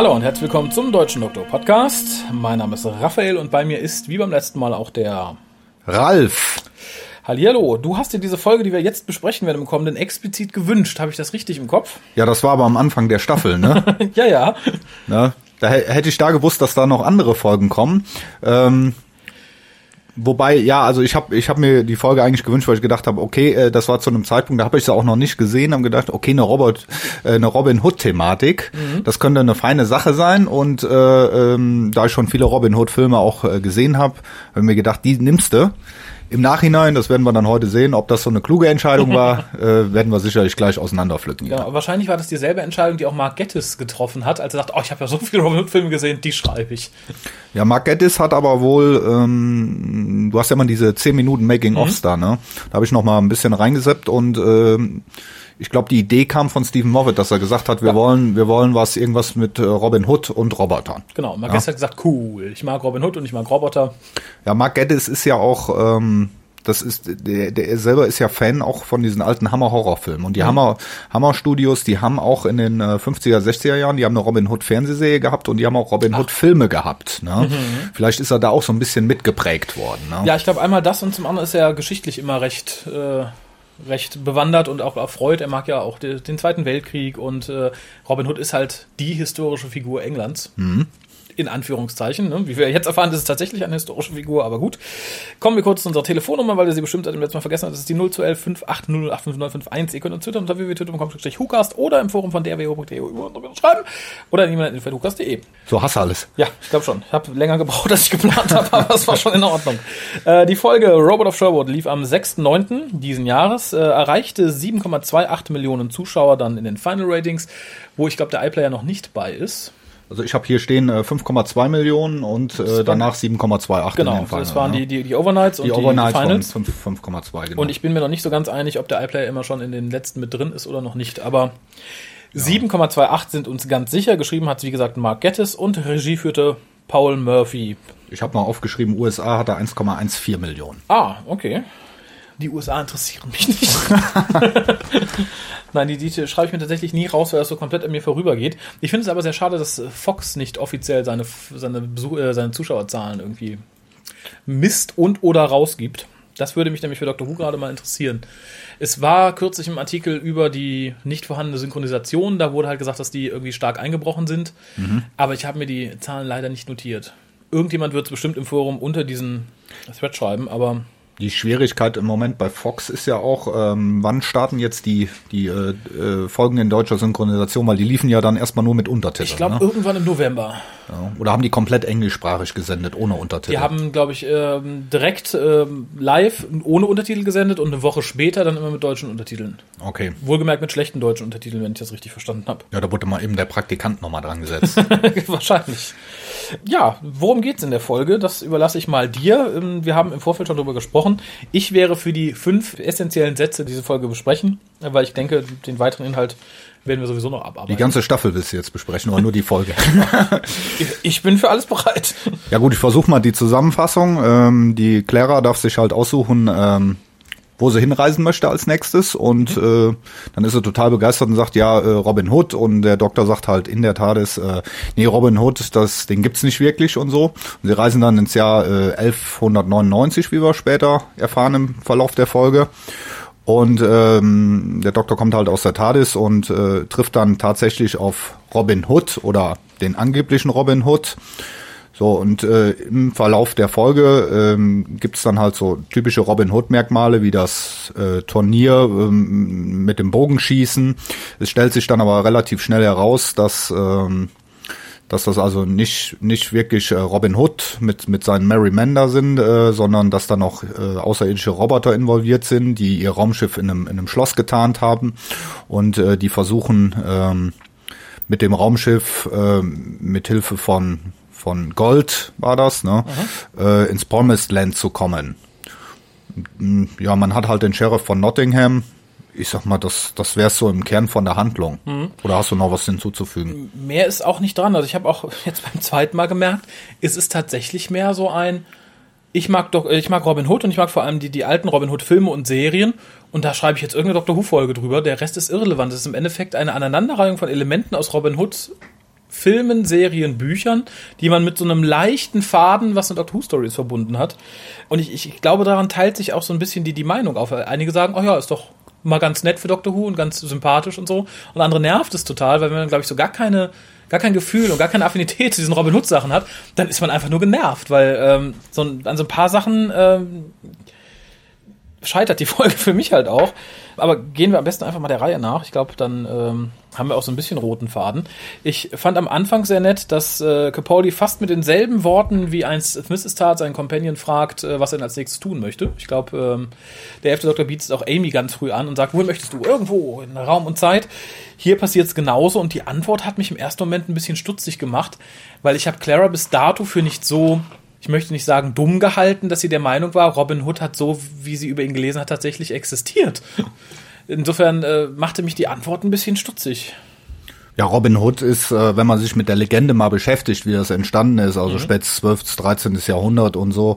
Hallo und herzlich willkommen zum Deutschen Doktor Podcast. Mein Name ist Raphael und bei mir ist wie beim letzten Mal auch der Ralf. Hallihallo, du hast dir diese Folge, die wir jetzt besprechen werden im kommenden, explizit gewünscht. Habe ich das richtig im Kopf? Ja, das war aber am Anfang der Staffel, ne? ja, ja. ne? Da hätte ich da gewusst, dass da noch andere Folgen kommen. Ähm, Wobei, ja, also ich habe ich hab mir die Folge eigentlich gewünscht, weil ich gedacht habe, okay, äh, das war zu einem Zeitpunkt, da habe ich sie auch noch nicht gesehen, habe gedacht, okay, eine Robert, äh, eine Robin Hood-Thematik, mhm. das könnte eine feine Sache sein. Und äh, ähm, da ich schon viele Robin Hood-Filme auch äh, gesehen habe, habe ich mir gedacht, die nimmst du. Im Nachhinein, das werden wir dann heute sehen, ob das so eine kluge Entscheidung war, äh, werden wir sicherlich gleich auseinanderpflücken. Ja, ja, wahrscheinlich war das dieselbe Entscheidung, die auch Mark Gettis getroffen hat, als er dachte, oh, ich habe ja so viele Robin Hood-Filme gesehen, die schreibe ich. Ja, Mark Gettis hat aber wohl, ähm, du hast ja mal diese 10 Minuten Making-ofs mhm. da, ne? Da habe ich noch mal ein bisschen reingeseppt und ähm, ich glaube, die Idee kam von Stephen Moffat, dass er gesagt hat, wir ja. wollen, wir wollen was, irgendwas mit äh, Robin Hood und Robotern. Genau, Mark ja. hat gesagt, cool, ich mag Robin Hood und ich mag Roboter. Ja, Mark Geddes ist ja auch, ähm, das ist, der, der selber ist ja Fan auch von diesen alten Hammer-Horrorfilmen. Und die mhm. Hammer, Hammer-Studios, die haben auch in den äh, 50er, 60er Jahren, die haben eine Robin Hood Fernsehserie gehabt und die haben auch Robin Hood Filme gehabt. Ne? Mhm. Vielleicht ist er da auch so ein bisschen mitgeprägt worden. Ne? Ja, ich glaube einmal das und zum anderen ist er geschichtlich immer recht, äh, recht bewandert und auch erfreut. Er mag ja auch den, Zweiten Weltkrieg und äh, Robin Hood ist halt die historische Figur Englands. Mhm in Anführungszeichen. Ne? Wie wir jetzt erfahren, ist es tatsächlich eine historische Figur, aber gut. Kommen wir kurz zu unserer Telefonnummer, weil ihr sie bestimmt seit dem letzten Mal vergessen habt. Das ist die 0211 580 Ihr könnt uns twittern unter www.twitter.com-hukast oder im Forum von drwo.de schreiben oder in e-mail.hukast.de. So hast du alles. Ja, ich glaube schon. Ich habe länger gebraucht, als ich geplant habe, aber es war schon in Ordnung. Äh, die Folge Robot of Sherwood lief am 6.9. diesen Jahres, äh, erreichte 7,28 Millionen Zuschauer dann in den Final Ratings, wo ich glaube, der iPlayer noch nicht bei ist. Also ich habe hier stehen äh, 5,2 Millionen und äh, danach 7,28. Genau, das waren ne? die, die, die Overnights die und Overnights die Finals. 5,2, genau. Und ich bin mir noch nicht so ganz einig, ob der iPlayer immer schon in den letzten mit drin ist oder noch nicht. Aber ja. 7,28 sind uns ganz sicher. Geschrieben hat wie gesagt Mark Gettis und Regie führte Paul Murphy. Ich habe mal aufgeschrieben, USA hatte 1,14 Millionen. Ah, okay. Die USA interessieren mich nicht. Nein, die, die schreibe ich mir tatsächlich nie raus, weil das so komplett an mir vorübergeht. Ich finde es aber sehr schade, dass Fox nicht offiziell seine, seine, Besuch, äh, seine Zuschauerzahlen irgendwie misst und oder rausgibt. Das würde mich nämlich für Dr. Who gerade mal interessieren. Es war kürzlich im Artikel über die nicht vorhandene Synchronisation. Da wurde halt gesagt, dass die irgendwie stark eingebrochen sind. Mhm. Aber ich habe mir die Zahlen leider nicht notiert. Irgendjemand wird es bestimmt im Forum unter diesen Thread schreiben, aber die Schwierigkeit im Moment bei Fox ist ja auch, ähm, wann starten jetzt die, die äh, äh, Folgen in deutscher Synchronisation, weil die liefen ja dann erstmal nur mit Untertiteln. Ich glaube ne? irgendwann im November. Ja. Oder haben die komplett englischsprachig gesendet, ohne Untertitel? Die haben, glaube ich, ähm, direkt ähm, live ohne Untertitel gesendet und eine Woche später dann immer mit deutschen Untertiteln. Okay. Wohlgemerkt mit schlechten deutschen Untertiteln, wenn ich das richtig verstanden habe. Ja, da wurde mal eben der Praktikant nochmal dran gesetzt. Wahrscheinlich. Ja, worum geht's in der Folge? Das überlasse ich mal dir. Ähm, wir haben im Vorfeld schon darüber gesprochen. Ich wäre für die fünf essentiellen Sätze diese Folge besprechen, weil ich denke, den weiteren Inhalt werden wir sowieso noch abarbeiten. Die ganze Staffel willst du jetzt besprechen oder nur die Folge? ich bin für alles bereit. Ja gut, ich versuche mal die Zusammenfassung. Ähm, die Clara darf sich halt aussuchen, ähm, wo sie hinreisen möchte als nächstes und mhm. äh, dann ist sie total begeistert und sagt, ja, äh, Robin Hood und der Doktor sagt halt in der Tat ist, äh, nee, Robin Hood, das, den gibt's nicht wirklich und so. Und sie reisen dann ins Jahr äh, 1199, wie wir später erfahren im Verlauf der Folge. Und ähm, der Doktor kommt halt aus der TARDIS und äh, trifft dann tatsächlich auf Robin Hood oder den angeblichen Robin Hood. So, und äh, im Verlauf der Folge ähm, gibt dann halt so typische Robin Hood-Merkmale wie das äh, Turnier ähm, mit dem Bogenschießen. Es stellt sich dann aber relativ schnell heraus, dass ähm, dass das also nicht nicht wirklich äh, Robin Hood mit mit seinen Merry Men da sind, äh, sondern dass da noch äh, außerirdische Roboter involviert sind, die ihr Raumschiff in einem in einem Schloss getarnt haben und äh, die versuchen ähm, mit dem Raumschiff äh, mit Hilfe von von Gold war das, ne, äh, ins Promised Land zu kommen. Ja, man hat halt den Sheriff von Nottingham. Ich sag mal, das, das wäre so im Kern von der Handlung. Mhm. Oder hast du noch was hinzuzufügen? Mehr ist auch nicht dran. Also ich habe auch jetzt beim zweiten Mal gemerkt, es ist tatsächlich mehr so ein, ich mag doch, ich mag Robin Hood und ich mag vor allem die, die alten Robin Hood Filme und Serien. Und da schreibe ich jetzt irgendeine Doctor Who Folge drüber. Der Rest ist irrelevant. Es ist im Endeffekt eine Aneinanderreihung von Elementen aus Robin Hood Filmen, Serien, Büchern, die man mit so einem leichten Faden, was mit Doctor Who Stories verbunden hat. Und ich, ich glaube, daran teilt sich auch so ein bisschen die, die Meinung auf. Einige sagen, oh ja, ist doch mal ganz nett für Doctor Who und ganz sympathisch und so. Und andere nervt es total, weil man, glaube ich, so gar keine, gar kein Gefühl und gar keine Affinität zu diesen Robin Hood Sachen hat, dann ist man einfach nur genervt, weil ähm, so an so ein paar Sachen ähm, scheitert die Folge für mich halt auch. Aber gehen wir am besten einfach mal der Reihe nach. Ich glaube, dann ähm, haben wir auch so ein bisschen roten Faden. Ich fand am Anfang sehr nett, dass äh, Capaldi fast mit denselben Worten wie ein Smith Tat seinen Companion fragt, äh, was er als nächstes tun möchte. Ich glaube, ähm, der elfte Doktor bietet auch Amy ganz früh an und sagt, wo möchtest du? Irgendwo in Raum und Zeit. Hier passiert es genauso und die Antwort hat mich im ersten Moment ein bisschen stutzig gemacht, weil ich habe Clara bis dato für nicht so ich möchte nicht sagen dumm gehalten, dass sie der Meinung war, Robin Hood hat so, wie sie über ihn gelesen hat, tatsächlich existiert. Insofern äh, machte mich die Antwort ein bisschen stutzig. Ja, Robin Hood ist, äh, wenn man sich mit der Legende mal beschäftigt, wie das entstanden ist, also mhm. spätes 12. 13. Jahrhundert und so.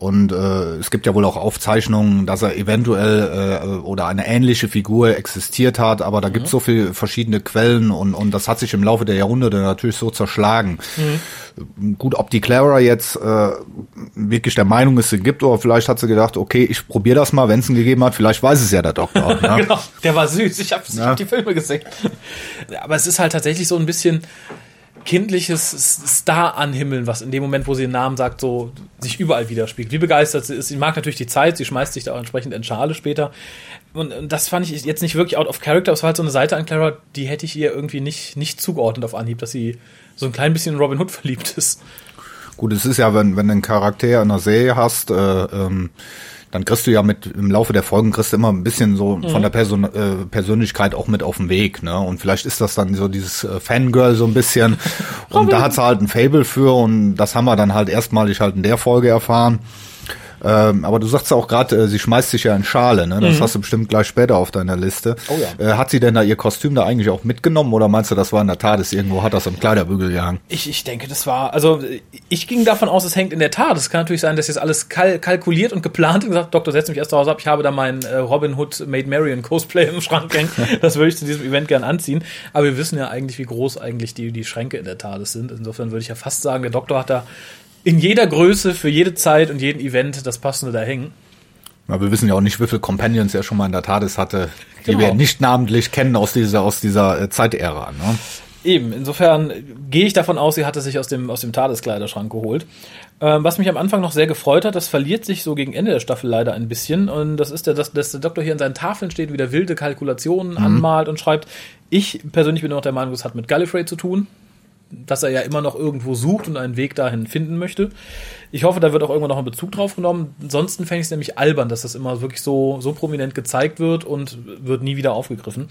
Und äh, es gibt ja wohl auch Aufzeichnungen, dass er eventuell äh, oder eine ähnliche Figur existiert hat, aber da mhm. gibt es so viele verschiedene Quellen und, und das hat sich im Laufe der Jahrhunderte natürlich so zerschlagen. Mhm gut, ob die Clara jetzt äh, wirklich der Meinung ist, sie gibt, oder vielleicht hat sie gedacht, okay, ich probiere das mal, wenn es ihn gegeben hat, vielleicht weiß es ja der Doktor. ja. genau, der war süß, ich habe ja. hab die Filme gesehen. Aber es ist halt tatsächlich so ein bisschen kindliches Star anhimmeln, was in dem Moment, wo sie den Namen sagt, so sich überall widerspiegelt. Wie begeistert sie ist. Sie mag natürlich die Zeit, sie schmeißt sich da auch entsprechend in Schale später. Und das fand ich jetzt nicht wirklich out of character, es war halt so eine Seite an Clara, die hätte ich ihr irgendwie nicht, nicht zugeordnet auf Anhieb, dass sie so ein klein bisschen in Robin Hood verliebt ist. Gut, es ist ja, wenn, wenn du einen Charakter in einer Serie hast, äh, ähm, dann kriegst du ja mit im Laufe der Folgen kriegst du immer ein bisschen so mhm. von der Person, äh, Persönlichkeit auch mit auf den Weg, ne? Und vielleicht ist das dann so dieses äh, Fangirl so ein bisschen. und da hat sie halt ein Fable für und das haben wir dann halt erstmalig halt in der Folge erfahren. Ähm, aber du sagst ja auch gerade, äh, sie schmeißt sich ja in Schale, ne? Das mhm. hast du bestimmt gleich später auf deiner Liste. Oh ja. Äh, hat sie denn da ihr Kostüm da eigentlich auch mitgenommen oder meinst du, das war in der Tat, ist irgendwo hat das im Kleiderbügel gehangen? Ich, ich denke, das war, also ich ging davon aus, es hängt in der Tat. Es kann natürlich sein, dass jetzt alles kal kalkuliert und geplant und gesagt, Doktor, setz mich erst zu Hause ab, ich habe da meinen äh, Robin Hood Made Marion Cosplay im Schrank hängen. das würde ich zu diesem Event gern anziehen. Aber wir wissen ja eigentlich, wie groß eigentlich die, die Schränke in der Tat sind. Insofern würde ich ja fast sagen, der Doktor hat da in jeder Größe, für jede Zeit und jeden Event das passende da hängen. Ja, wir wissen ja auch nicht, wie viele Companions er schon mal in der TARDIS hatte, die genau. wir nicht namentlich kennen aus dieser, aus dieser äh, Zeitära. Ne? Eben, insofern gehe ich davon aus, sie hatte sich aus dem, aus dem TARDIS-Kleiderschrank geholt. Ähm, was mich am Anfang noch sehr gefreut hat, das verliert sich so gegen Ende der Staffel leider ein bisschen. Und das ist der, dass, dass der Doktor hier in seinen Tafeln steht, wieder wilde Kalkulationen mhm. anmalt und schreibt. Ich persönlich bin noch der Meinung, es hat mit Gallifrey zu tun dass er ja immer noch irgendwo sucht und einen Weg dahin finden möchte. Ich hoffe, da wird auch irgendwann noch ein Bezug drauf genommen. Ansonsten fände ich es nämlich albern, dass das immer wirklich so, so prominent gezeigt wird und wird nie wieder aufgegriffen.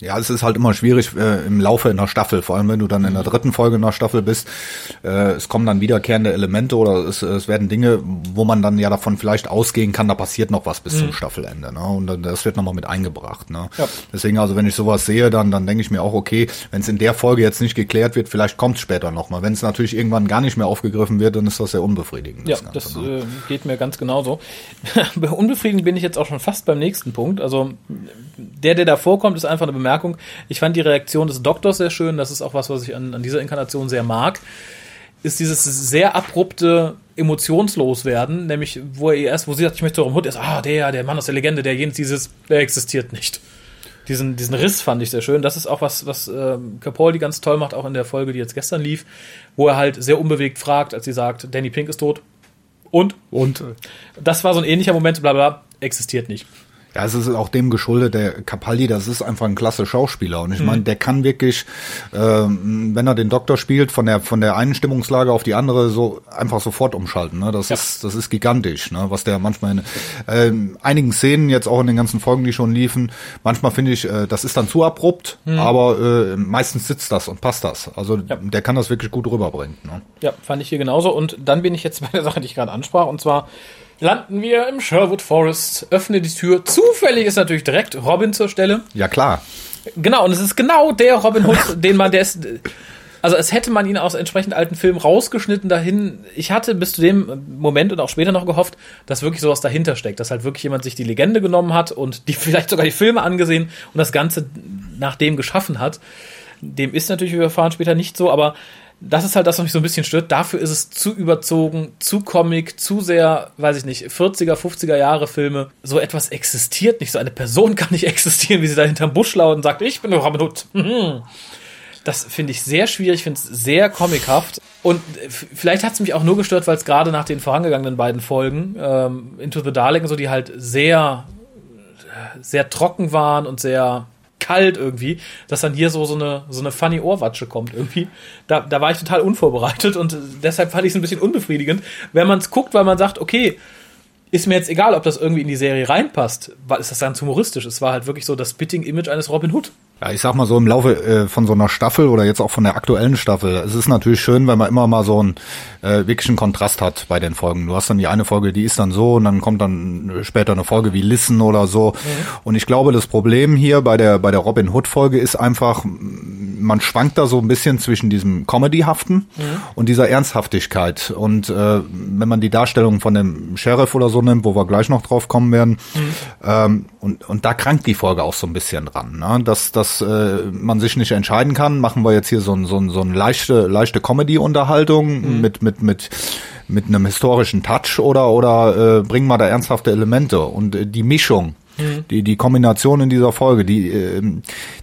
Ja, es ist halt immer schwierig äh, im Laufe einer Staffel, vor allem wenn du dann in der dritten Folge einer Staffel bist. Äh, es kommen dann wiederkehrende Elemente oder es, es werden Dinge, wo man dann ja davon vielleicht ausgehen kann, da passiert noch was bis mhm. zum Staffelende. Ne? Und dann, das wird nochmal mit eingebracht. Ne? Ja. Deswegen, also wenn ich sowas sehe, dann, dann denke ich mir auch, okay, wenn es in der Folge jetzt nicht geklärt wird, vielleicht kommt es später nochmal. Wenn es natürlich irgendwann gar nicht mehr aufgegriffen wird, dann ist das sehr unbefriedigend. Ja, das, Ganze, das ne? äh, geht mir ganz genauso. unbefriedigend bin ich jetzt auch schon fast beim nächsten Punkt. Also der, der da vorkommt, ist einfach eine Bemerkung. Ich fand die Reaktion des Doktors sehr schön. Das ist auch was, was ich an, an dieser Inkarnation sehr mag. Ist dieses sehr abrupte emotionslos werden, nämlich wo er erst, wo sie sagt, ich möchte darum Hut, ist, ah, der, der Mann aus der Legende, der jenes, dieses, der existiert nicht. Diesen, diesen Riss fand ich sehr schön. Das ist auch was, was äh, Capaldi ganz toll macht, auch in der Folge, die jetzt gestern lief, wo er halt sehr unbewegt fragt, als sie sagt, Danny Pink ist tot. Und? Und? Das war so ein ähnlicher Moment, bla bla, existiert nicht. Ja, es ist auch dem geschuldet, der Capaldi, das ist einfach ein klasse Schauspieler. Und ich mhm. meine, der kann wirklich, äh, wenn er den Doktor spielt, von der von der einen Stimmungslage auf die andere so einfach sofort umschalten. Ne? Das ja. ist das ist gigantisch, ne? was der manchmal in äh, einigen Szenen, jetzt auch in den ganzen Folgen, die schon liefen, manchmal finde ich, äh, das ist dann zu abrupt, mhm. aber äh, meistens sitzt das und passt das. Also ja. der kann das wirklich gut rüberbringen. Ne? Ja, fand ich hier genauso. Und dann bin ich jetzt bei der Sache, die ich gerade ansprach, und zwar landen wir im Sherwood Forest, öffne die Tür. Zufällig ist natürlich direkt Robin zur Stelle. Ja, klar. Genau, und es ist genau der Robin Hood, den man, der ist, also es hätte man ihn aus entsprechend alten Filmen rausgeschnitten dahin. Ich hatte bis zu dem Moment und auch später noch gehofft, dass wirklich sowas dahinter steckt, dass halt wirklich jemand sich die Legende genommen hat und die vielleicht sogar die Filme angesehen und das Ganze nach dem geschaffen hat. Dem ist natürlich, wie wir erfahren später, nicht so, aber das ist halt das, was mich so ein bisschen stört. Dafür ist es zu überzogen, zu Comic, zu sehr, weiß ich nicht, 40er, 50er Jahre Filme. So etwas existiert nicht. So eine Person kann nicht existieren, wie sie da hinterm Busch laut und sagt, ich bin Robin Hood. Das finde ich sehr schwierig, finde es sehr comichaft. Und vielleicht hat es mich auch nur gestört, weil es gerade nach den vorangegangenen beiden Folgen, ähm, Into the Darling, so die halt sehr, sehr trocken waren und sehr kalt irgendwie, dass dann hier so, so eine, so eine funny Ohrwatsche kommt irgendwie. Da, da war ich total unvorbereitet und deshalb fand ich es ein bisschen unbefriedigend. Wenn man es guckt, weil man sagt, okay, ist mir jetzt egal, ob das irgendwie in die Serie reinpasst, weil ist das dann humoristisch. Es war halt wirklich so das Spitting-Image eines Robin Hood. Ja, ich sag mal so im Laufe äh, von so einer Staffel oder jetzt auch von der aktuellen Staffel. Es ist natürlich schön, wenn man immer mal so einen äh, wirklichen Kontrast hat bei den Folgen. Du hast dann die eine Folge, die ist dann so und dann kommt dann später eine Folge wie Listen oder so. Mhm. Und ich glaube, das Problem hier bei der bei der Robin Hood Folge ist einfach, man schwankt da so ein bisschen zwischen diesem Comedyhaften mhm. und dieser Ernsthaftigkeit. Und äh, wenn man die Darstellung von dem Sheriff oder so nimmt, wo wir gleich noch drauf kommen werden, mhm. ähm, und und da krankt die Folge auch so ein bisschen dran, ne? dass dass äh, man sich nicht entscheiden kann. Machen wir jetzt hier so ein so ein so ein leichte leichte Comedy-Unterhaltung mhm. mit mit mit mit einem historischen Touch oder oder äh, bringen wir da ernsthafte Elemente und äh, die Mischung Mhm. Die, die Kombination in dieser Folge, die, äh,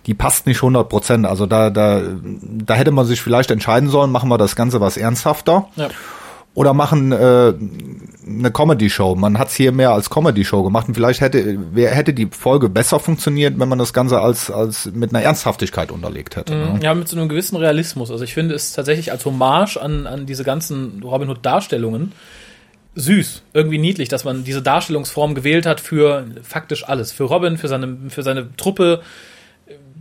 die passt nicht 100 Prozent. Also da, da, da hätte man sich vielleicht entscheiden sollen, machen wir das Ganze was ernsthafter. Ja. Oder machen äh, eine Comedy-Show. Man hat es hier mehr als Comedy-Show gemacht und vielleicht hätte, wer, hätte die Folge besser funktioniert, wenn man das Ganze als, als mit einer Ernsthaftigkeit unterlegt hätte. Mhm. Ne? Ja, mit so einem gewissen Realismus. Also ich finde es tatsächlich als Hommage an, an diese ganzen Robin Hood-Darstellungen süß, irgendwie niedlich, dass man diese Darstellungsform gewählt hat für faktisch alles. Für Robin, für seine, für seine Truppe.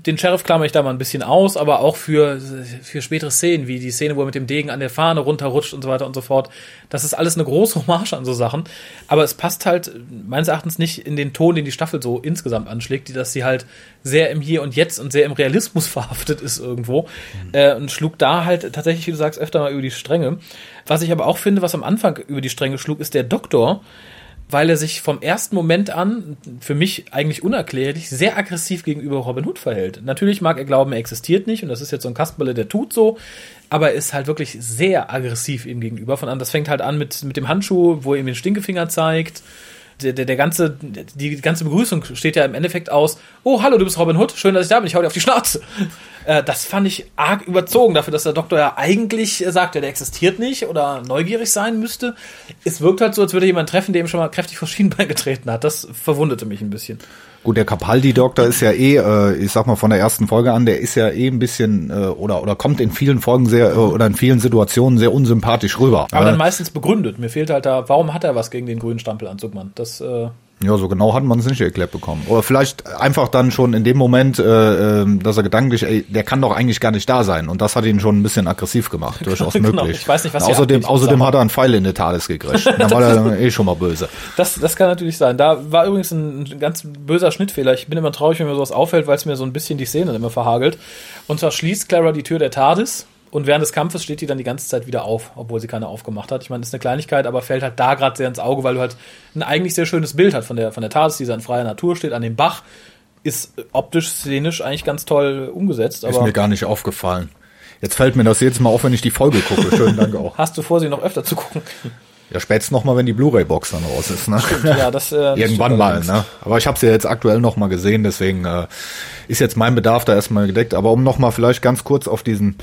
Den Sheriff klammer ich da mal ein bisschen aus, aber auch für, für spätere Szenen, wie die Szene, wo er mit dem Degen an der Fahne runterrutscht und so weiter und so fort. Das ist alles eine große Hommage an so Sachen. Aber es passt halt meines Erachtens nicht in den Ton, den die Staffel so insgesamt anschlägt, dass sie halt sehr im Hier und Jetzt und sehr im Realismus verhaftet ist irgendwo. Mhm. Äh, und schlug da halt tatsächlich, wie du sagst, öfter mal über die Stränge. Was ich aber auch finde, was am Anfang über die Stränge schlug, ist der Doktor, weil er sich vom ersten Moment an, für mich eigentlich unerklärlich, sehr aggressiv gegenüber Robin Hood verhält. Natürlich mag er glauben, er existiert nicht und das ist jetzt so ein Kasperle, der tut so, aber er ist halt wirklich sehr aggressiv ihm gegenüber. Von an, das fängt halt an mit, mit dem Handschuh, wo er ihm den Stinkefinger zeigt der, der, der ganze, die ganze Begrüßung steht ja im Endeffekt aus, oh, hallo, du bist Robin Hood, schön, dass ich da bin, ich hau dir auf die Schnauze. Äh, das fand ich arg überzogen dafür, dass der Doktor ja eigentlich sagt, der existiert nicht oder neugierig sein müsste. Es wirkt halt so, als würde jemand treffen, der ihm schon mal kräftig vor Schienbein getreten hat. Das verwundete mich ein bisschen. Gut, der Capaldi-Doktor ist ja eh, äh, ich sag mal von der ersten Folge an, der ist ja eh ein bisschen äh, oder oder kommt in vielen Folgen sehr äh, oder in vielen Situationen sehr unsympathisch rüber. Aber dann meistens begründet. Mir fehlt halt da, warum hat er was gegen den grünen Stampelanzug, Mann? Das äh ja, so genau hat man es nicht erklärt bekommen. Oder vielleicht einfach dann schon in dem Moment, äh, ähm, dass er gedanklich, ey, der kann doch eigentlich gar nicht da sein. Und das hat ihn schon ein bisschen aggressiv gemacht, durchaus genau. möglich. Ich weiß nicht, was außerdem, außerdem hat er einen Pfeil in der Thales gekriegt. Da war er eh schon mal böse. Das, das kann natürlich sein. Da war übrigens ein, ein ganz böser Schnittfehler. Ich bin immer traurig, wenn mir sowas auffällt, weil es mir so ein bisschen die Szene immer verhagelt. Und zwar schließt Clara die Tür der TARDIS und während des Kampfes steht die dann die ganze Zeit wieder auf, obwohl sie keine aufgemacht hat. Ich meine, das ist eine Kleinigkeit, aber fällt halt da gerade sehr ins Auge, weil du halt ein eigentlich sehr schönes Bild hat von der, von der TARDIS, die in freier Natur steht, an dem Bach. Ist optisch, szenisch eigentlich ganz toll umgesetzt. ist mir gar nicht aufgefallen. Jetzt fällt mir das jedes Mal auf, wenn ich die Folge gucke. Schönen Dank auch. Hast du vor, sie noch öfter zu gucken? Ja, spätestens noch mal, wenn die Blu-ray-Box dann raus ist. Ne? Stimmt, ja, das, äh, Irgendwann mal. Ne? Aber ich habe sie ja jetzt aktuell noch mal gesehen, deswegen äh, ist jetzt mein Bedarf da erstmal gedeckt. Aber um noch mal vielleicht ganz kurz auf diesen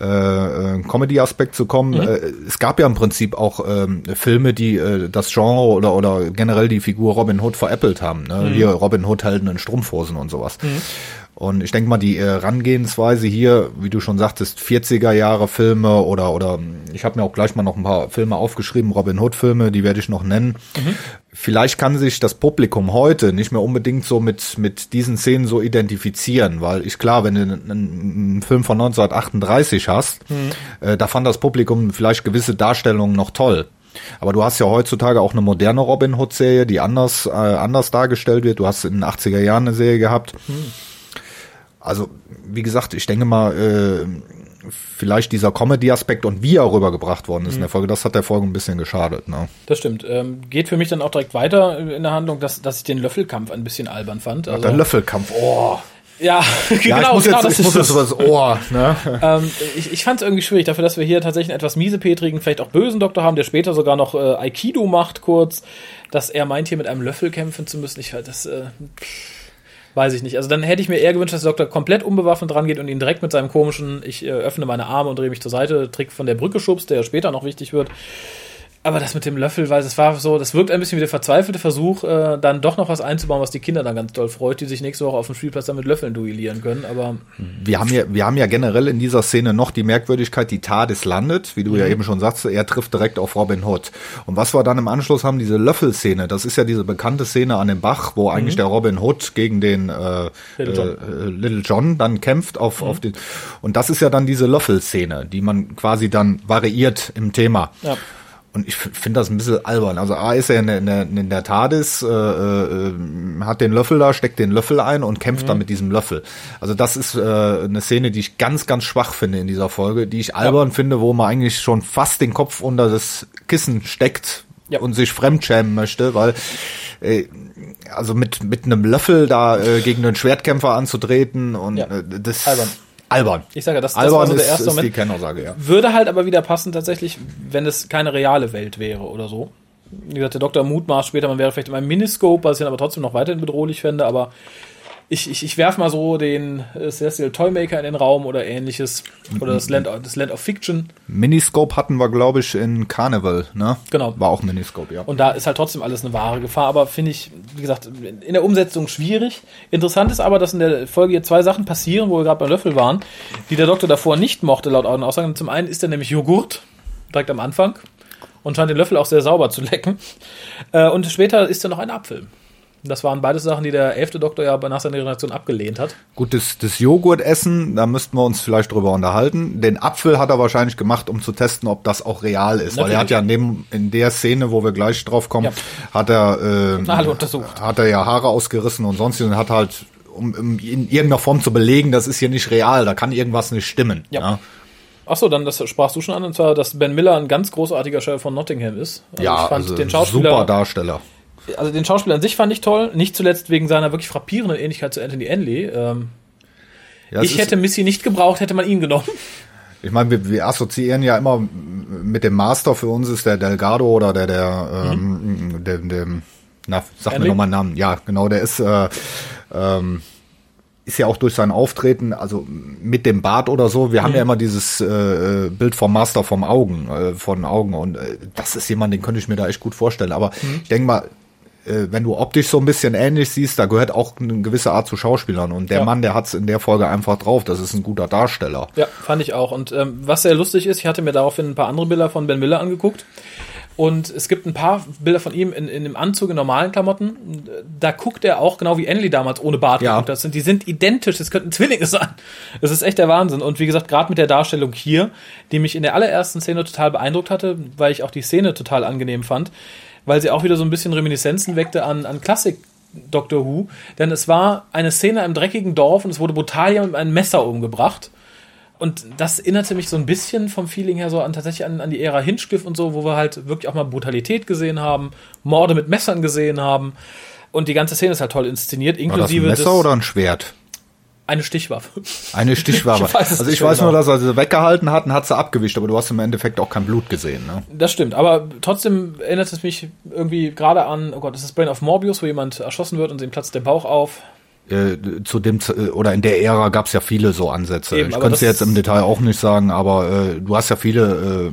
äh, äh, Comedy-Aspekt zu kommen, mhm. äh, es gab ja im Prinzip auch ähm, Filme, die äh, das Genre oder oder generell die Figur Robin Hood veräppelt haben. Ne? Mhm. Hier Robin Hood Helden in Strumpfhosen und sowas. Mhm. Und ich denke mal, die Herangehensweise hier, wie du schon sagtest, 40er Jahre Filme oder oder ich habe mir auch gleich mal noch ein paar Filme aufgeschrieben, Robin Hood Filme, die werde ich noch nennen. Mhm. Vielleicht kann sich das Publikum heute nicht mehr unbedingt so mit mit diesen Szenen so identifizieren, weil ich klar, wenn du einen, einen Film von 1938 hast, mhm. äh, da fand das Publikum vielleicht gewisse Darstellungen noch toll. Aber du hast ja heutzutage auch eine moderne Robin Hood Serie, die anders äh, anders dargestellt wird. Du hast in den 80er Jahren eine Serie gehabt. Mhm also, wie gesagt, ich denke mal, äh, vielleicht dieser Comedy-Aspekt und wie er rübergebracht worden ist mhm. in der Folge, das hat der Folge ein bisschen geschadet. Ne? Das stimmt. Ähm, geht für mich dann auch direkt weiter in der Handlung, dass, dass ich den Löffelkampf ein bisschen albern fand. Also, der Löffelkampf, oh. Ja, Ja, genau, ich muss genau, jetzt, das ich ist muss übers Ohr, ne? Ähm, ich ich fand es irgendwie schwierig, dafür, dass wir hier tatsächlich einen etwas miesepetrigen, vielleicht auch bösen Doktor haben, der später sogar noch äh, Aikido macht, kurz, dass er meint, hier mit einem Löffel kämpfen zu müssen. Ich das äh, weiß ich nicht. Also dann hätte ich mir eher gewünscht, dass der Doktor komplett unbewaffnet rangeht und ihn direkt mit seinem komischen, ich äh, öffne meine Arme und drehe mich zur Seite, Trick von der Brücke schubst, der ja später noch wichtig wird. Aber das mit dem Löffel, weil es war so, das wirkt ein bisschen wie der verzweifelte Versuch, äh, dann doch noch was einzubauen, was die Kinder dann ganz doll freut, die sich nächste Woche auf dem Spielplatz dann mit Löffeln duellieren können. Aber Wir haben ja, wir haben ja generell in dieser Szene noch die Merkwürdigkeit, die TARDIS landet, wie du ja eben schon sagst, er trifft direkt auf Robin Hood. Und was wir dann im Anschluss haben, diese Löffelszene, das ist ja diese bekannte Szene an dem Bach, wo eigentlich der Robin Hood gegen den äh, Little John. äh, Little John dann kämpft auf, auf den, und das ist ja dann diese Löffelszene, die man quasi dann variiert im Thema. ja. Und ich finde das ein bisschen albern. Also A ist er in der, in der, in der TARDIS, äh, äh, hat den Löffel da, steckt den Löffel ein und kämpft dann mit diesem Löffel. Also das ist äh, eine Szene, die ich ganz, ganz schwach finde in dieser Folge, die ich albern finde, wo man eigentlich schon fast den Kopf unter das Kissen steckt Ja. und sich fremdschämen möchte, weil äh, also mit, mit einem Löffel da äh, gegen einen Schwertkämpfer anzutreten und Ja. äh, das Albern. Albern. Ich sage, das, das albern war so der ist, erste ist die Moment. Kernaussage, ja. Würde halt aber wieder passen tatsächlich, wenn es keine reale Welt wäre oder so. Wie gesagt, der Doktor mutmaßt später, man wäre vielleicht in einem Miniscope, was ich dann aber trotzdem noch weiterhin bedrohlich fände, aber ich, ich, ich werfe mal so den äh, Celestial Toymaker in den Raum oder ähnliches. Oder das Land, das Land of Fiction. Miniscope hatten wir, glaube ich, in Carnival, ne? Genau. War auch Miniscope, ja. Und da ist halt trotzdem alles eine wahre Gefahr, aber finde ich, wie gesagt, in der Umsetzung schwierig. Interessant ist aber, dass in der Folge hier zwei Sachen passieren, wo wir gerade beim Löffel waren, die der Doktor davor nicht mochte, laut Aussagen. Zum einen ist er nämlich Joghurt, direkt am Anfang, und scheint den Löffel auch sehr sauber zu lecken. Äh, Und später ist er noch ein Apfel. Das waren beides Sachen, die der elfte Doktor ja nach seiner Generation abgelehnt hat. Gut, das, das Joghurtessen, da müssten wir uns vielleicht drüber unterhalten. Den Apfel hat er wahrscheinlich gemacht, um zu testen, ob das auch real ist. Weil er hat Natürlich. ja neben, in der Szene, wo wir gleich drauf kommen, Ja. hat er, äh, alle untersucht. hat er ja Haare ausgerissen und sonstiges und hat halt, um, um in irgendeiner Form zu belegen, das ist hier nicht real, da kann irgendwas nicht stimmen. Ja. Achso, dann das sprachst du schon an, und zwar, dass Ben Miller ein ganz großartiger Sheriff von Nottingham ist. Also Ja, ich fand also den Schauspieler, super Darsteller. Also den Schauspieler an sich fand ich toll, nicht zuletzt wegen seiner wirklich frappierenden Ähnlichkeit zu Anthony Enley. Ähm, Ja, ich hätte Missy nicht gebraucht, hätte man ihn genommen. Ich meine, wir, wir assoziieren ja immer mit dem Master für uns ist der Delgado oder der, der, ähm, der, der na, sag mir Henry? nochmal einen Namen. Ja, genau, der ist, äh, ähm, ist ja auch durch sein Auftreten, also mit dem Bart oder so, wir haben ja immer dieses äh, Bild vom Master vom Augen, äh, von Augen und äh, das ist jemand, den könnte ich mir da echt gut vorstellen. Aber ich denke mal, äh, wenn du optisch so ein bisschen ähnlich siehst, da gehört auch eine gewisse Art zu Schauspielern und der Ja. Mann, der hat's in der Folge einfach drauf, das ist ein guter Darsteller. Ja, fand ich auch. Und ähm, was sehr lustig ist, ich hatte mir daraufhin ein paar andere Bilder von Ben Miller angeguckt. Und es gibt ein paar Bilder von ihm in, in dem Anzug, in normalen Klamotten. Da guckt er auch genau wie Enley damals ohne Bart Ja. geguckt hat. Das sind, die sind identisch, das könnten Zwillinge sein. Das ist echt der Wahnsinn. Und wie gesagt, gerade mit der Darstellung hier, die mich in der allerersten Szene total beeindruckt hatte, weil ich auch die Szene total angenehm fand, weil sie auch wieder so ein bisschen Reminiszenzen weckte an, an Klassik. Doctor Who, denn es war eine Szene im dreckigen Dorf und es wurde brutal jemand mit einem Messer umgebracht. Und das erinnerte mich so ein bisschen vom Feeling her so an tatsächlich an, an die Ära Hinchcliffe und so, wo wir halt wirklich auch mal Brutalität gesehen haben, Morde mit Messern gesehen haben. Und die ganze Szene ist halt toll inszeniert, War das ein inklusive Messer des, oder ein Schwert? Eine Stichwaffe. Eine Stichwaffe. Ich also ich weiß genau. nur, dass er sie weggehalten hat und hat sie abgewischt, aber du hast im Endeffekt auch kein Blut gesehen. Ne? Das stimmt, aber trotzdem erinnert es mich irgendwie gerade an, oh Gott, das ist Brain of Morbius, wo jemand erschossen wird und dem platzt der Bauch auf. Äh, zu dem äh, oder in der Ära gab es ja viele so Ansätze. Eben, ich könnte es das- jetzt im Detail auch nicht sagen, aber äh, du hast ja viele äh,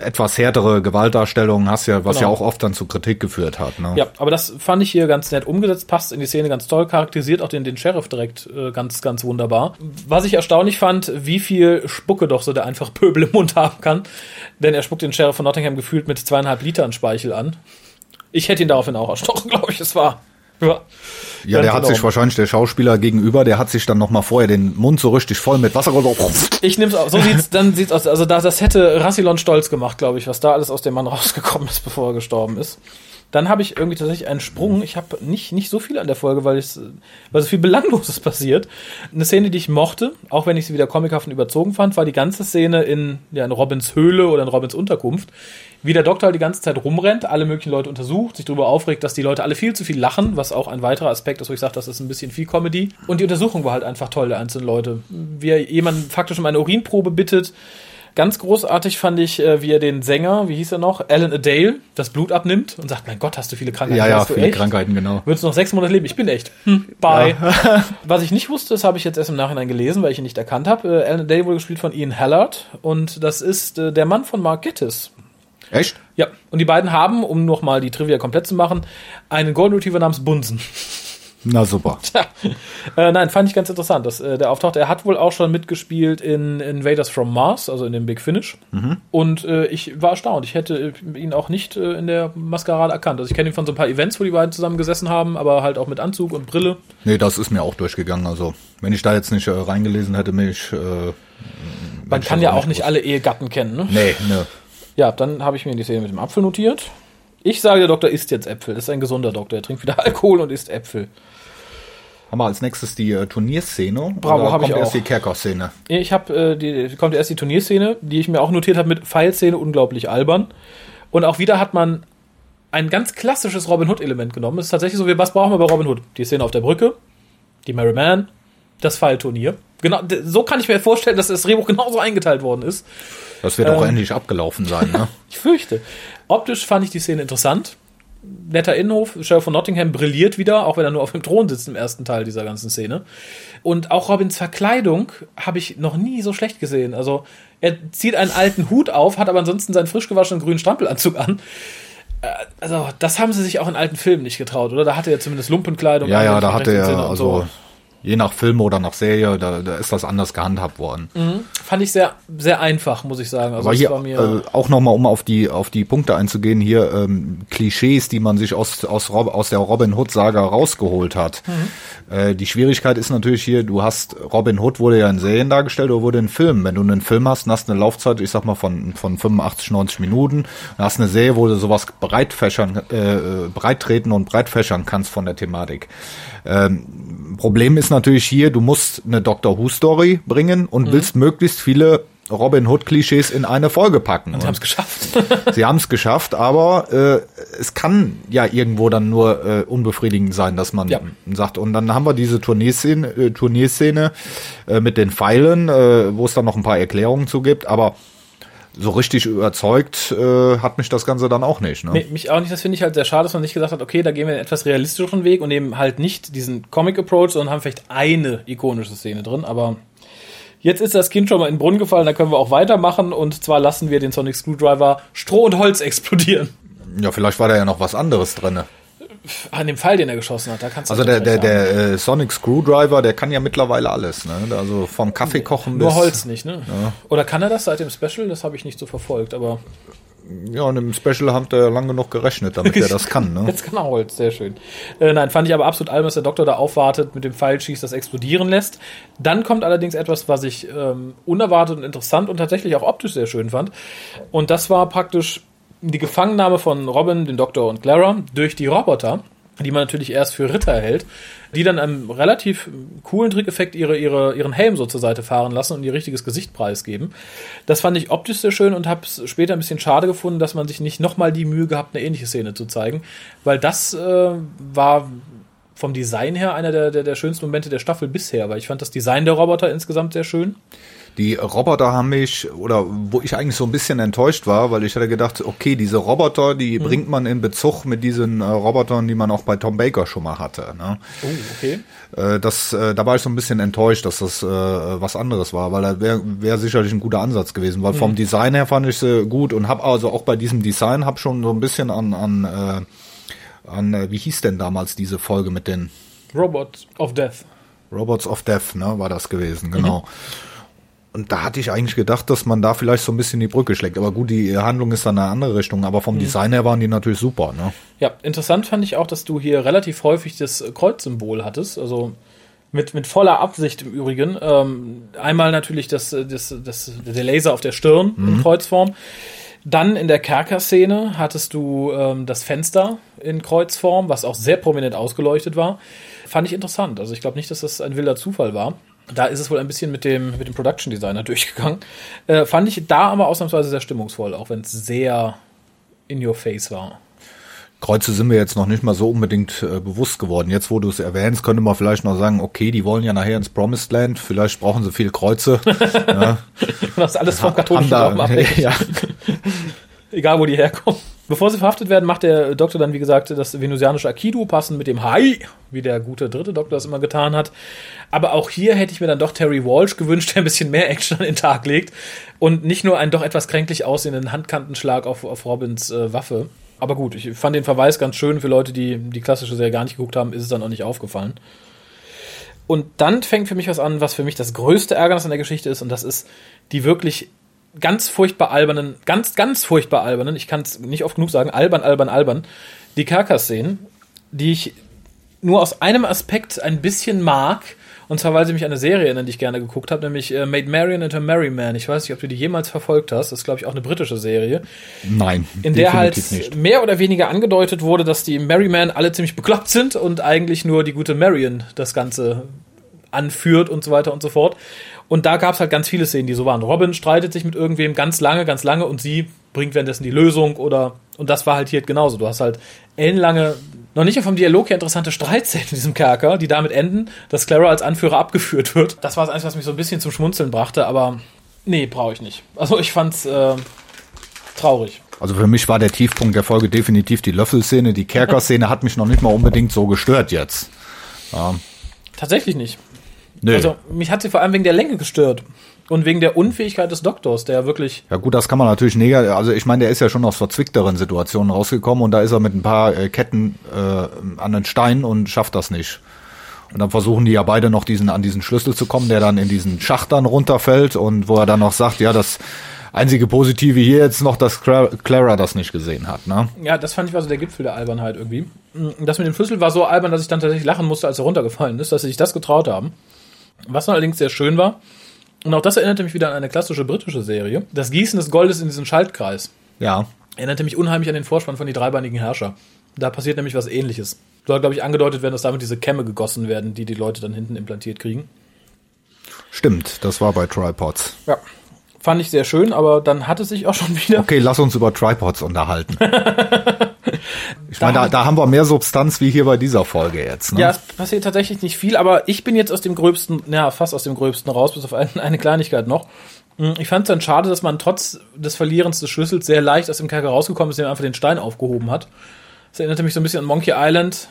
etwas härtere Gewaltdarstellungen, hast ja, was Genau. ja auch oft dann zu Kritik geführt hat. Ne? Ja, aber das fand ich hier ganz nett umgesetzt, passt in die Szene ganz toll, charakterisiert auch den, den Sheriff direkt äh, ganz, ganz wunderbar. Was ich erstaunlich fand, wie viel Spucke doch so der einfach Pöbel im Mund haben kann. Denn er spuckt den Sheriff von Nottingham gefühlt mit zweieinhalb Litern Speichel an. Ich hätte ihn daraufhin auch erstochen, glaube ich, es war. Ja, Ja, der hat sich enorm. wahrscheinlich der Schauspieler gegenüber, der hat sich dann noch mal vorher den Mund so richtig voll mit Wasser so, Ich nehme es auch. So sieht's, dann sieht's aus. Also da, das hätte Rassilon stolz gemacht, glaube ich, was da alles aus dem Mann rausgekommen ist, bevor er gestorben ist. Dann habe ich irgendwie tatsächlich einen Sprung. Ich habe nicht, nicht so viel an der Folge, weil, es, weil so viel Belangloses passiert. Eine Szene, die ich mochte, auch wenn ich sie wieder comichaft und überzogen fand, war die ganze Szene in, ja, in Robins Höhle oder in Robins Unterkunft. Wie der Doktor halt die ganze Zeit rumrennt, alle möglichen Leute untersucht, sich darüber aufregt, dass die Leute alle viel zu viel lachen, was auch ein weiterer Aspekt ist, wo ich sage, das ist ein bisschen viel Comedy. Und die Untersuchung war halt einfach toll der einzelnen Leute. Wie er jemanden faktisch um eine Urinprobe bittet, Ganz großartig fand ich, äh, wie er den Sänger, wie hieß er noch, Alan Adale, das Blut abnimmt und sagt, mein Gott, hast du viele Krankheiten. Ja, ja, Hast du viele echt? Krankheiten, genau. Würdest du noch sechs Monate leben? Ich bin echt. Hm, bye. Was ich nicht wusste, das habe ich jetzt erst im Nachhinein gelesen, weil ich ihn nicht erkannt habe. Äh, Alan Adale wurde gespielt von Ian Hallard und das ist äh, der Mann von Mark Gettis. Echt? Ja, und die beiden haben, um nochmal die Trivia komplett zu machen, einen Golden Retriever namens Bunsen. Na super. Tja, äh, nein, fand ich ganz interessant, dass äh, der auftaucht. Er hat wohl auch schon mitgespielt in Invaders from Mars, also in dem Big Finish. Und äh, ich war erstaunt. Ich hätte äh, ihn auch nicht äh, in der Maskerade erkannt. Also ich kenne ihn von so ein paar Events, wo die beiden zusammen gesessen haben, aber halt auch mit Anzug und Brille. Nee, das ist mir auch durchgegangen. Also, wenn ich da jetzt nicht äh, reingelesen hätte, mich. Man kann ja auch nicht alle Ehegatten kennen, ne? Nee, ne. Ja, dann habe ich mir die Szene mit dem Apfel notiert. Ich sage, der Doktor isst jetzt Äpfel. Das ist ein gesunder Doktor. Er trinkt wieder Alkohol und isst Äpfel. Haben wir als nächstes die äh, Turnierszene? Bravo, Oder hab ich kommt erst auch. die Kerker-Szene? Ich habe, äh, die kommt erst die Turnierszene, die ich mir auch notiert habe mit Pfeilszene, unglaublich albern. Und auch wieder hat man ein ganz klassisches Robin Hood-Element genommen. Es ist tatsächlich so, wie was brauchen wir bei Robin Hood? Die Szene auf der Brücke, die Merry Man, das Pfeilturnier. Genau, so kann ich mir vorstellen, dass das Drehbuch genauso eingeteilt worden ist. Das wird auch Ähm. endlich abgelaufen sein, ne? Ich fürchte. Optisch fand ich die Szene interessant. Netter Innenhof, Sheriff von Nottingham brilliert wieder, auch wenn er nur auf dem Thron sitzt im ersten Teil dieser ganzen Szene. Und auch Robins Verkleidung habe ich noch nie so schlecht gesehen. Also er zieht einen alten Hut auf, hat aber ansonsten seinen frisch gewaschenen grünen Strampelanzug an. Äh, Also das haben sie sich auch in alten Filmen nicht getraut, oder? Da hatte er zumindest Lumpenkleidung. Ja, ja, da hatte er, also so. Je nach Film oder nach Serie, da, da ist das anders gehandhabt worden. Fand ich sehr, sehr einfach, muss ich sagen. Also Aber hier äh, auch nochmal, um auf die auf die Punkte einzugehen, hier ähm, Klischees, die man sich aus aus, aus der Robin Hood Saga rausgeholt hat. Äh, die Schwierigkeit ist natürlich hier, du hast Robin Hood wurde ja in Serien dargestellt oder wurde in Filmen. Wenn du einen Film hast, hast eine Laufzeit, ich sag mal von von 85 90 Minuten, dann hast eine Serie, wo du sowas breitfächern, äh, äh, breit treten und breitfächern kannst von der Thematik. Ähm, Problem ist natürlich hier, du musst eine Doctor Who Story bringen und Mhm. willst möglichst viele Robin Hood Klischees in eine Folge packen. sie haben es geschafft. Sie haben es geschafft, aber äh, es kann ja irgendwo dann nur äh, unbefriedigend sein, dass man Ja. sagt. Und dann haben wir diese Turnierszene, äh, Turnierszene äh, mit den Pfeilen, äh, wo es dann noch ein paar Erklärungen zu gibt, aber so richtig überzeugt äh, hat mich das Ganze dann auch nicht. Ne? Mich auch nicht. Das finde ich halt sehr schade, dass man nicht gesagt hat, okay, da gehen wir einen etwas realistischeren Weg und nehmen halt nicht diesen Comic-Approach, sondern haben vielleicht eine ikonische Szene drin. Aber jetzt ist das Kind schon mal in den Brunnen gefallen, da können wir auch weitermachen. Und zwar lassen wir den Sonic Screwdriver Stroh und Holz explodieren. Ja, vielleicht war da ja noch was anderes drinne. An dem Pfeil, den er geschossen hat, da kannst du Also der, der, der äh, Sonic Screwdriver, der kann ja mittlerweile alles. Ne? Also vom Kaffeekochen Nur bis... Holz nicht, ne? Oder kann er das seit dem Special? Das habe ich nicht so verfolgt, aber Ja, und im Special hat er lang genug gerechnet, damit er das kann. Ne? Jetzt kann er Holz, sehr schön. Äh, nein, fand ich aber absolut albern, dass der Doktor da aufwartet, mit dem Pfeil schießt, das explodieren lässt. Dann kommt allerdings etwas, was ich ähm, unerwartet und interessant und tatsächlich auch optisch sehr schön fand. Und das war praktisch die Gefangennahme von Robin, den Doktor und Clara durch die Roboter, die man natürlich erst für Ritter hält, die dann einem relativ coolen Trickeffekt ihre, ihre, ihren Helm so zur Seite fahren lassen und ihr richtiges Gesicht preisgeben. Das fand ich optisch sehr schön und habe es später ein bisschen schade gefunden, dass man sich nicht nochmal die Mühe gehabt, eine ähnliche Szene zu zeigen, weil das äh, war vom Design her einer der, der, der schönsten Momente der Staffel bisher, weil ich fand das Design der Roboter insgesamt sehr schön. Die Roboter haben mich, oder wo ich eigentlich so ein bisschen enttäuscht war, weil ich hatte gedacht, okay, diese Roboter, die Mhm. bringt man in Bezug mit diesen äh, Robotern, die man auch bei Tom Baker schon mal hatte. Ne? Oh, okay. Äh, das, äh, da war ich so ein bisschen enttäuscht, dass das äh, was anderes war, weil da wäre wär sicherlich ein guter Ansatz gewesen, weil Mhm. vom Design her fand ich sie gut und habe also auch bei diesem Design hab schon so ein bisschen an, an, äh, an äh, wie hieß denn damals diese Folge mit den Robot of Death. Robots of Death, ne, war das gewesen, genau. Und da hatte ich eigentlich gedacht, dass man da vielleicht so ein bisschen die Brücke schlägt. Aber gut, die Handlung ist dann eine andere Richtung. Aber vom Design her waren die natürlich super, ne? Ja, interessant fand ich auch, dass du hier relativ häufig das Kreuzsymbol hattest. Also mit, mit voller Absicht im Übrigen. Ähm, einmal natürlich das, das, das, der Laser auf der Stirn in Kreuzform. Dann in der Kerkerszene hattest du ähm, das Fenster in Kreuzform, was auch sehr prominent ausgeleuchtet war. Fand ich interessant. Also ich glaube nicht, dass das ein wilder Zufall war. Da ist es wohl ein bisschen mit dem, mit dem Production Designer durchgegangen. Äh, fand ich da aber ausnahmsweise sehr stimmungsvoll, auch wenn es sehr in your face war. Kreuze sind mir jetzt noch nicht mal so unbedingt äh, bewusst geworden. Jetzt, wo du es erwähnst, könnte man vielleicht noch sagen, okay, die wollen ja nachher ins Promised Land, vielleicht brauchen sie viel Kreuze. ja. Das ist alles vom katholischen Glauben abhängig. ja. Egal, wo die herkommen. Bevor sie verhaftet werden, macht der Doktor dann, wie gesagt, das venusianische Aikido passend mit dem Hai, wie der gute dritte Doktor das immer getan hat. Aber auch hier hätte ich mir dann doch Terry Walsh gewünscht, der ein bisschen mehr Action an den Tag legt und nicht nur einen doch etwas kränklich aussehenden Handkantenschlag auf, auf Robins äh, Waffe. Aber gut, ich fand den Verweis ganz schön. Für Leute, die die klassische Serie gar nicht geguckt haben, ist es dann auch nicht aufgefallen. Und dann fängt für mich was an, was für mich das größte Ärgernis an der Geschichte ist, und das ist die wirklich ganz furchtbar albernen, ganz, ganz furchtbar albernen, ich kann es nicht oft genug sagen, albern, albern, albern, die Kerker-Szenen, die ich nur aus einem Aspekt ein bisschen mag, und zwar, weil sie mich an eine Serie erinnern, die ich gerne geguckt habe, nämlich äh, Maid Marian and her Merry Man. Ich weiß nicht, ob du die jemals verfolgt hast. Das ist, glaube ich, auch eine britische Serie Nein, in der halt nicht. mehr oder weniger angedeutet wurde, dass die Merryman alle ziemlich bekloppt sind und eigentlich nur die gute Marion das Ganze anführt und so weiter und so fort. Und da gab es halt ganz viele Szenen, die so waren. Robin streitet sich mit irgendwem ganz lange, ganz lange und sie bringt währenddessen die Lösung oder und das war halt hier genauso. Du hast halt ellenlange, noch nicht mal vom Dialog her interessante Streitszenen in diesem Kerker, die damit enden, dass Clara als Anführer abgeführt wird. Das war das Einzige, was mich so ein bisschen zum Schmunzeln brachte, aber nee, brauche ich nicht. Also ich fand's äh, traurig. Also für mich war der Tiefpunkt der Folge definitiv die Löffelszene. Die Kerker-Szene hat mich noch nicht mal unbedingt so gestört jetzt. Tatsächlich nicht. Nö. Also mich hat sie vor allem wegen der Länge gestört. Und wegen der Unfähigkeit des Doktors, der wirklich. Ja gut, das kann man natürlich negativ. Also ich meine, der ist ja schon aus verzwickteren Situationen rausgekommen und da ist er mit ein paar äh, Ketten äh, an den Stein und schafft das nicht. Und dann versuchen die ja beide noch diesen an diesen Schlüssel zu kommen, der dann in diesen Schacht dann runterfällt und wo er dann noch sagt, ja, das einzige Positive hier jetzt noch, dass Clara, das nicht gesehen hat. Ne? Ja, das fand ich war so der Gipfel der Albernheit irgendwie. Das mit dem Schlüssel war so albern, dass ich dann tatsächlich lachen musste, als er runtergefallen ist, dass sie sich das getraut haben. Was allerdings sehr schön war, und auch das erinnerte mich wieder an eine klassische britische Serie, das Gießen des Goldes in diesem Schaltkreis. Ja. Erinnerte mich unheimlich an den Vorspann von die dreibeinigen Herrscher. Da passiert nämlich was ähnliches. Soll, glaube ich, angedeutet werden, dass damit diese Kämme gegossen werden, die die Leute dann hinten implantiert kriegen. Stimmt, das war bei Tripods. Ja. Fand ich sehr schön, aber dann hat es sich auch schon wieder. Okay, lass uns über Tripods unterhalten. ich meine, da, da haben wir mehr Substanz wie hier bei dieser Folge jetzt. Ne? Ja, es passiert tatsächlich nicht viel, aber ich bin jetzt aus dem Gröbsten, ja, fast aus dem Gröbsten raus, bis auf ein, eine Kleinigkeit noch. Hm, Ich fand es dann schade, dass man trotz des Verlierens des Schlüssels sehr leicht aus dem Kerker rausgekommen ist, indem man einfach den Stein aufgehoben hat. Das erinnerte mich so ein bisschen an Monkey Island.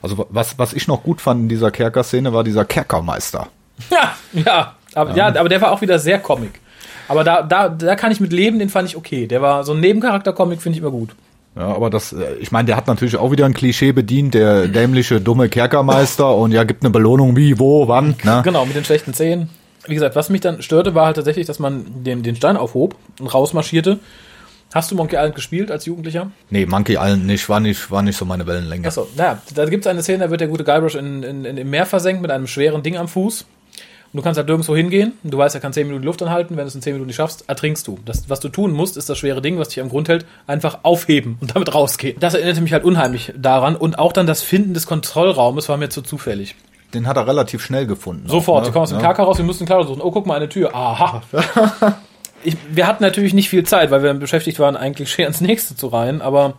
Also was, was ich noch gut fand in dieser Kerker-Szene war dieser Kerkermeister. Ja, ja, aber, ja. aber der war auch wieder sehr Comic. Aber da, da, da kann ich mit leben, den fand ich okay. Der war so ein Nebencharakter-Comic, finde ich immer gut. Ja, aber das, äh, ich meine, der hat natürlich auch wieder ein Klischee bedient, der dämliche, dumme Kerkermeister und ja, gibt eine Belohnung wie, wo, wann. Ne? Genau, mit den schlechten Zähnen. Wie gesagt, was mich dann störte, war halt tatsächlich, dass man den, den Stein aufhob und rausmarschierte. Hast du Monkey Island gespielt als Jugendlicher? Nee, Monkey Island nicht, war nicht, war nicht so meine Wellenlänge. Achso, naja, da gibt es eine Szene, da wird der gute Guybrush in, in, in, im Meer versenkt mit einem schweren Ding am Fuß. Und du kannst halt nirgendwo hingehen. Du weißt, er kann 10 Minuten Luft anhalten. Wenn du es in 10 Minuten nicht schaffst, ertrinkst du. Das, was du tun musst, ist das schwere Ding, was dich am Grund hält, einfach aufheben und damit rausgehen. Das erinnerte mich halt unheimlich daran. Und auch dann das Finden des Kontrollraumes war mir zu zufällig. Den hat er relativ schnell gefunden. Sofort, auch, wir kommen aus dem Ja. Kerker raus, wir mussten klar suchen. Oh, guck mal, eine Tür. Aha. Ich, wir hatten natürlich nicht viel Zeit, weil wir beschäftigt waren, eigentlich schwer ins nächste zu rein, aber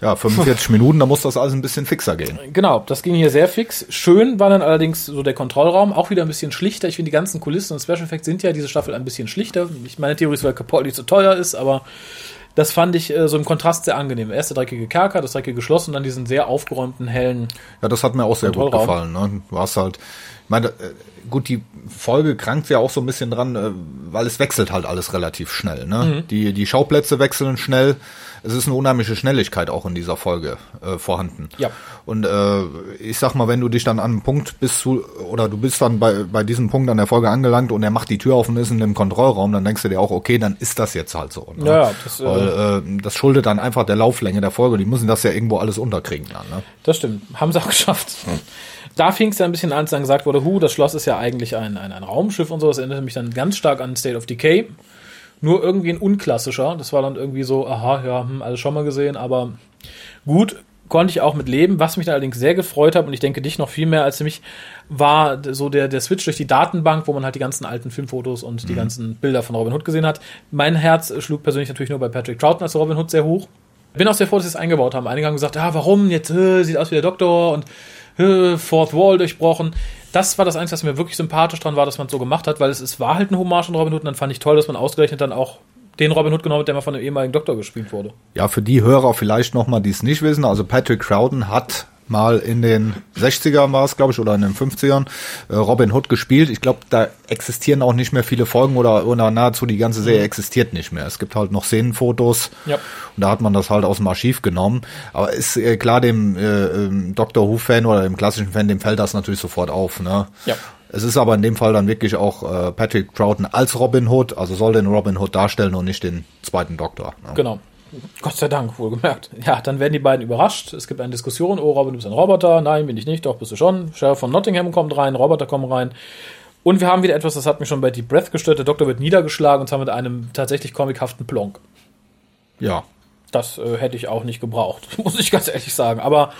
Ja, 45 Minuten, da muss das alles ein bisschen fixer gehen. Genau, das ging hier sehr fix. Schön war dann allerdings so der Kontrollraum, auch wieder ein bisschen schlichter. Ich finde, die ganzen Kulissen und Special Effects sind ja diese Staffel ein bisschen schlichter. Ich meine Theorie ist, weil Capaldi zu teuer ist, aber das fand ich äh, so im Kontrast sehr angenehm. Erst der dreckige Kerker, das dreckige Schloss und dann diesen sehr aufgeräumten, hellen. Ja, das hat mir auch sehr gut gefallen. Ne? Du hast halt, ich meine, äh, gut, die Folge krankt ja auch so ein bisschen dran, äh, weil es wechselt halt alles relativ schnell. Ne? Die, die Schauplätze wechseln schnell. Es ist eine unheimliche Schnelligkeit auch in dieser Folge äh, vorhanden. Ja. Und äh, ich sag mal, wenn du dich dann an einem Punkt bist zu, oder du bist dann bei, bei diesem Punkt an der Folge angelangt und er macht die Tür auf und ist in dem Kontrollraum, dann denkst du dir auch, okay, dann ist das jetzt halt so. Ne? Ja, das, äh, Weil, äh, das schuldet dann einfach der Lauflänge der Folge. Die müssen das ja irgendwo alles unterkriegen dann. Ne? Das stimmt, haben sie auch geschafft. Da fing es ja ein bisschen an, als dann gesagt wurde, hu, das Schloss ist ja eigentlich ein, ein, ein Raumschiff und so. Das erinnerte mich dann ganz stark an State of Decay. Nur irgendwie ein unklassischer. Das war dann irgendwie so, aha, ja, hm, alles schon mal gesehen, aber gut, konnte ich auch mit leben. Was mich allerdings sehr gefreut hat, und ich denke dich noch viel mehr als mich, war so der, der Switch durch die Datenbank, wo man halt die ganzen alten Filmfotos und die mhm. ganzen Bilder von Robin Hood gesehen hat. Mein Herz schlug persönlich natürlich nur bei Patrick Troughton als Robin Hood sehr hoch. Bin auch sehr froh, dass sie es eingebaut haben. Einige haben gesagt, ah, warum? Jetzt äh, sieht aus wie der Doktor und äh, Fourth Wall durchbrochen. Das war das Einzige, was mir wirklich sympathisch dran war, dass man es so gemacht hat, weil es, es war halt ein Hommage an Robin Hood und dann fand ich toll, dass man ausgerechnet dann auch den Robin Hood genommen hat, der mal von einem ehemaligen Doktor gespielt wurde. Ja, für die Hörer vielleicht nochmal, die es nicht wissen, also Patrick Crowden hat mal in den 60ern war es, glaube ich, oder in den 50ern äh, Robin Hood gespielt. Ich glaube, da existieren auch nicht mehr viele Folgen oder, oder nahezu die ganze Serie mhm. existiert nicht mehr. Es gibt halt noch Szenenfotos ja. und da hat man das halt aus dem Archiv genommen. Aber ist äh, klar dem äh, ähm, Doctor Who-Fan oder dem klassischen Fan, dem fällt das natürlich sofort auf. Ne? Ja. Es ist aber in dem Fall dann wirklich auch äh, Patrick Troughton als Robin Hood, also soll den Robin Hood darstellen und nicht den zweiten Doktor. Ne? Genau. Gott sei Dank, wohlgemerkt. Ja, dann werden die beiden überrascht. Es gibt eine Diskussion. Oh, Robin, du bist ein Roboter. Nein, bin ich nicht. Doch, bist du schon. Sheriff von Nottingham kommt rein. Roboter kommen rein. Und wir haben wieder etwas, das hat mich schon bei Deep Breath gestört. Der Doktor wird niedergeschlagen und zwar mit einem tatsächlich comichaften Plonk. Ja. Das äh, hätte ich auch nicht gebraucht, muss ich ganz ehrlich sagen. Aber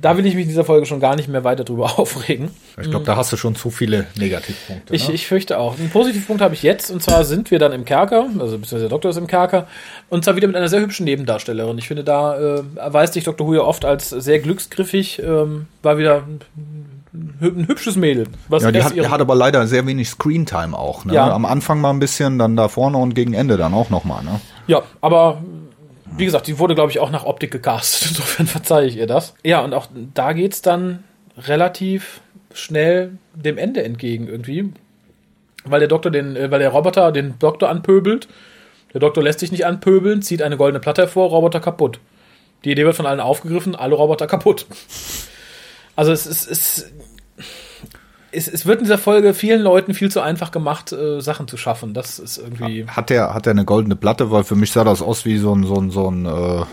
da will ich mich in dieser Folge schon gar nicht mehr weiter drüber aufregen. Ich glaube, da hast du schon zu viele Negativpunkte. Ich, ne? ich fürchte auch. Einen Positivpunkt habe ich jetzt, und zwar sind wir dann im Kerker, also beziehungsweise der Doktor ist im Kerker, und zwar wieder mit einer sehr hübschen Nebendarstellerin. Ich finde, da äh, erweist sich Dr. Who ja oft als sehr glücksgriffig, ähm, war wieder ein hübsches Mädel. Was ja, die hat, die hat aber leider sehr wenig Screentime auch. Ne? Ja. Am Anfang mal ein bisschen, dann da vorne und gegen Ende dann auch nochmal. Ne? Ja, aber wie gesagt, die wurde, glaube ich, auch nach Optik gecastet. Insofern verzeihe ich ihr das. Ja, und auch da geht es dann relativ schnell dem Ende entgegen irgendwie. Weil der Doktor den, äh, weil der Roboter den Doktor anpöbelt. Der Doktor lässt sich nicht anpöbeln, zieht eine goldene Platte hervor, Roboter kaputt. Die Idee wird von allen aufgegriffen, alle Roboter kaputt. Also es ist, es, es, es wird in dieser Folge vielen Leuten viel zu einfach gemacht, äh, Sachen zu schaffen. Das ist irgendwie. Hat der, hat der eine goldene Platte? Weil für mich sah das aus wie so ein, so ein, so ein äh,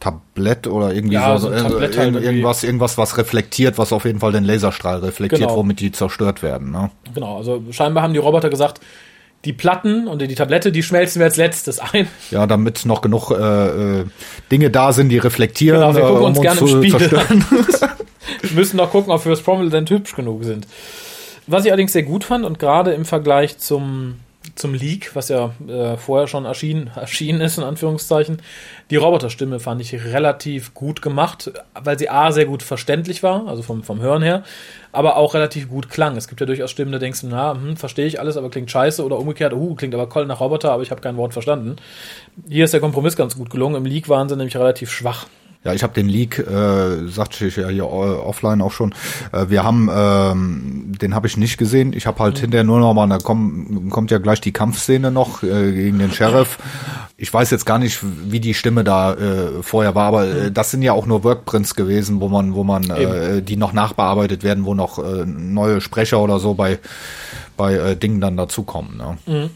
Tablett oder irgendwie ja, so, so äh, halt irgendwas, irgendwas, was reflektiert, was auf jeden Fall den Laserstrahl reflektiert, genau. womit die zerstört werden. Ne? Genau, also scheinbar haben die Roboter gesagt, die Platten und die Tablette, die schmelzen wir als letztes ein. Ja, damit noch genug äh, äh, Dinge da sind, die reflektieren, genau, wir gucken uns, äh, um uns gerne zu zerstören. wir müssen noch gucken, ob First Prominent hübsch genug sind. Was ich allerdings sehr gut fand und gerade im Vergleich zum zum Leak, was ja äh, vorher schon erschienen, erschienen ist, in Anführungszeichen. Die Roboterstimme fand ich relativ gut gemacht, weil sie A, sehr gut verständlich war, also vom, vom Hören her, aber auch relativ gut klang. Es gibt ja durchaus Stimmen, da denkst du, na, hm, verstehe ich alles, aber klingt scheiße oder umgekehrt, uh, klingt aber voll nach Roboter, aber ich habe kein Wort verstanden. Hier ist der Kompromiss ganz gut gelungen. Im Leak waren sie nämlich relativ schwach. Ja, ich habe den Leak, äh, sagte ich ja hier offline auch schon. Äh, wir haben, ähm, den habe ich nicht gesehen. Ich habe halt mhm. hinterher nur noch mal, da komm, kommt ja gleich die Kampfszene noch äh, gegen den Sheriff. Ich weiß jetzt gar nicht, wie die Stimme da äh, vorher war, aber äh, das sind ja auch nur Workprints gewesen, wo man, wo man, äh, die noch nachbearbeitet werden, wo noch äh, neue Sprecher oder so bei bei äh, Dingen dann dazukommen. Ne? Mhm.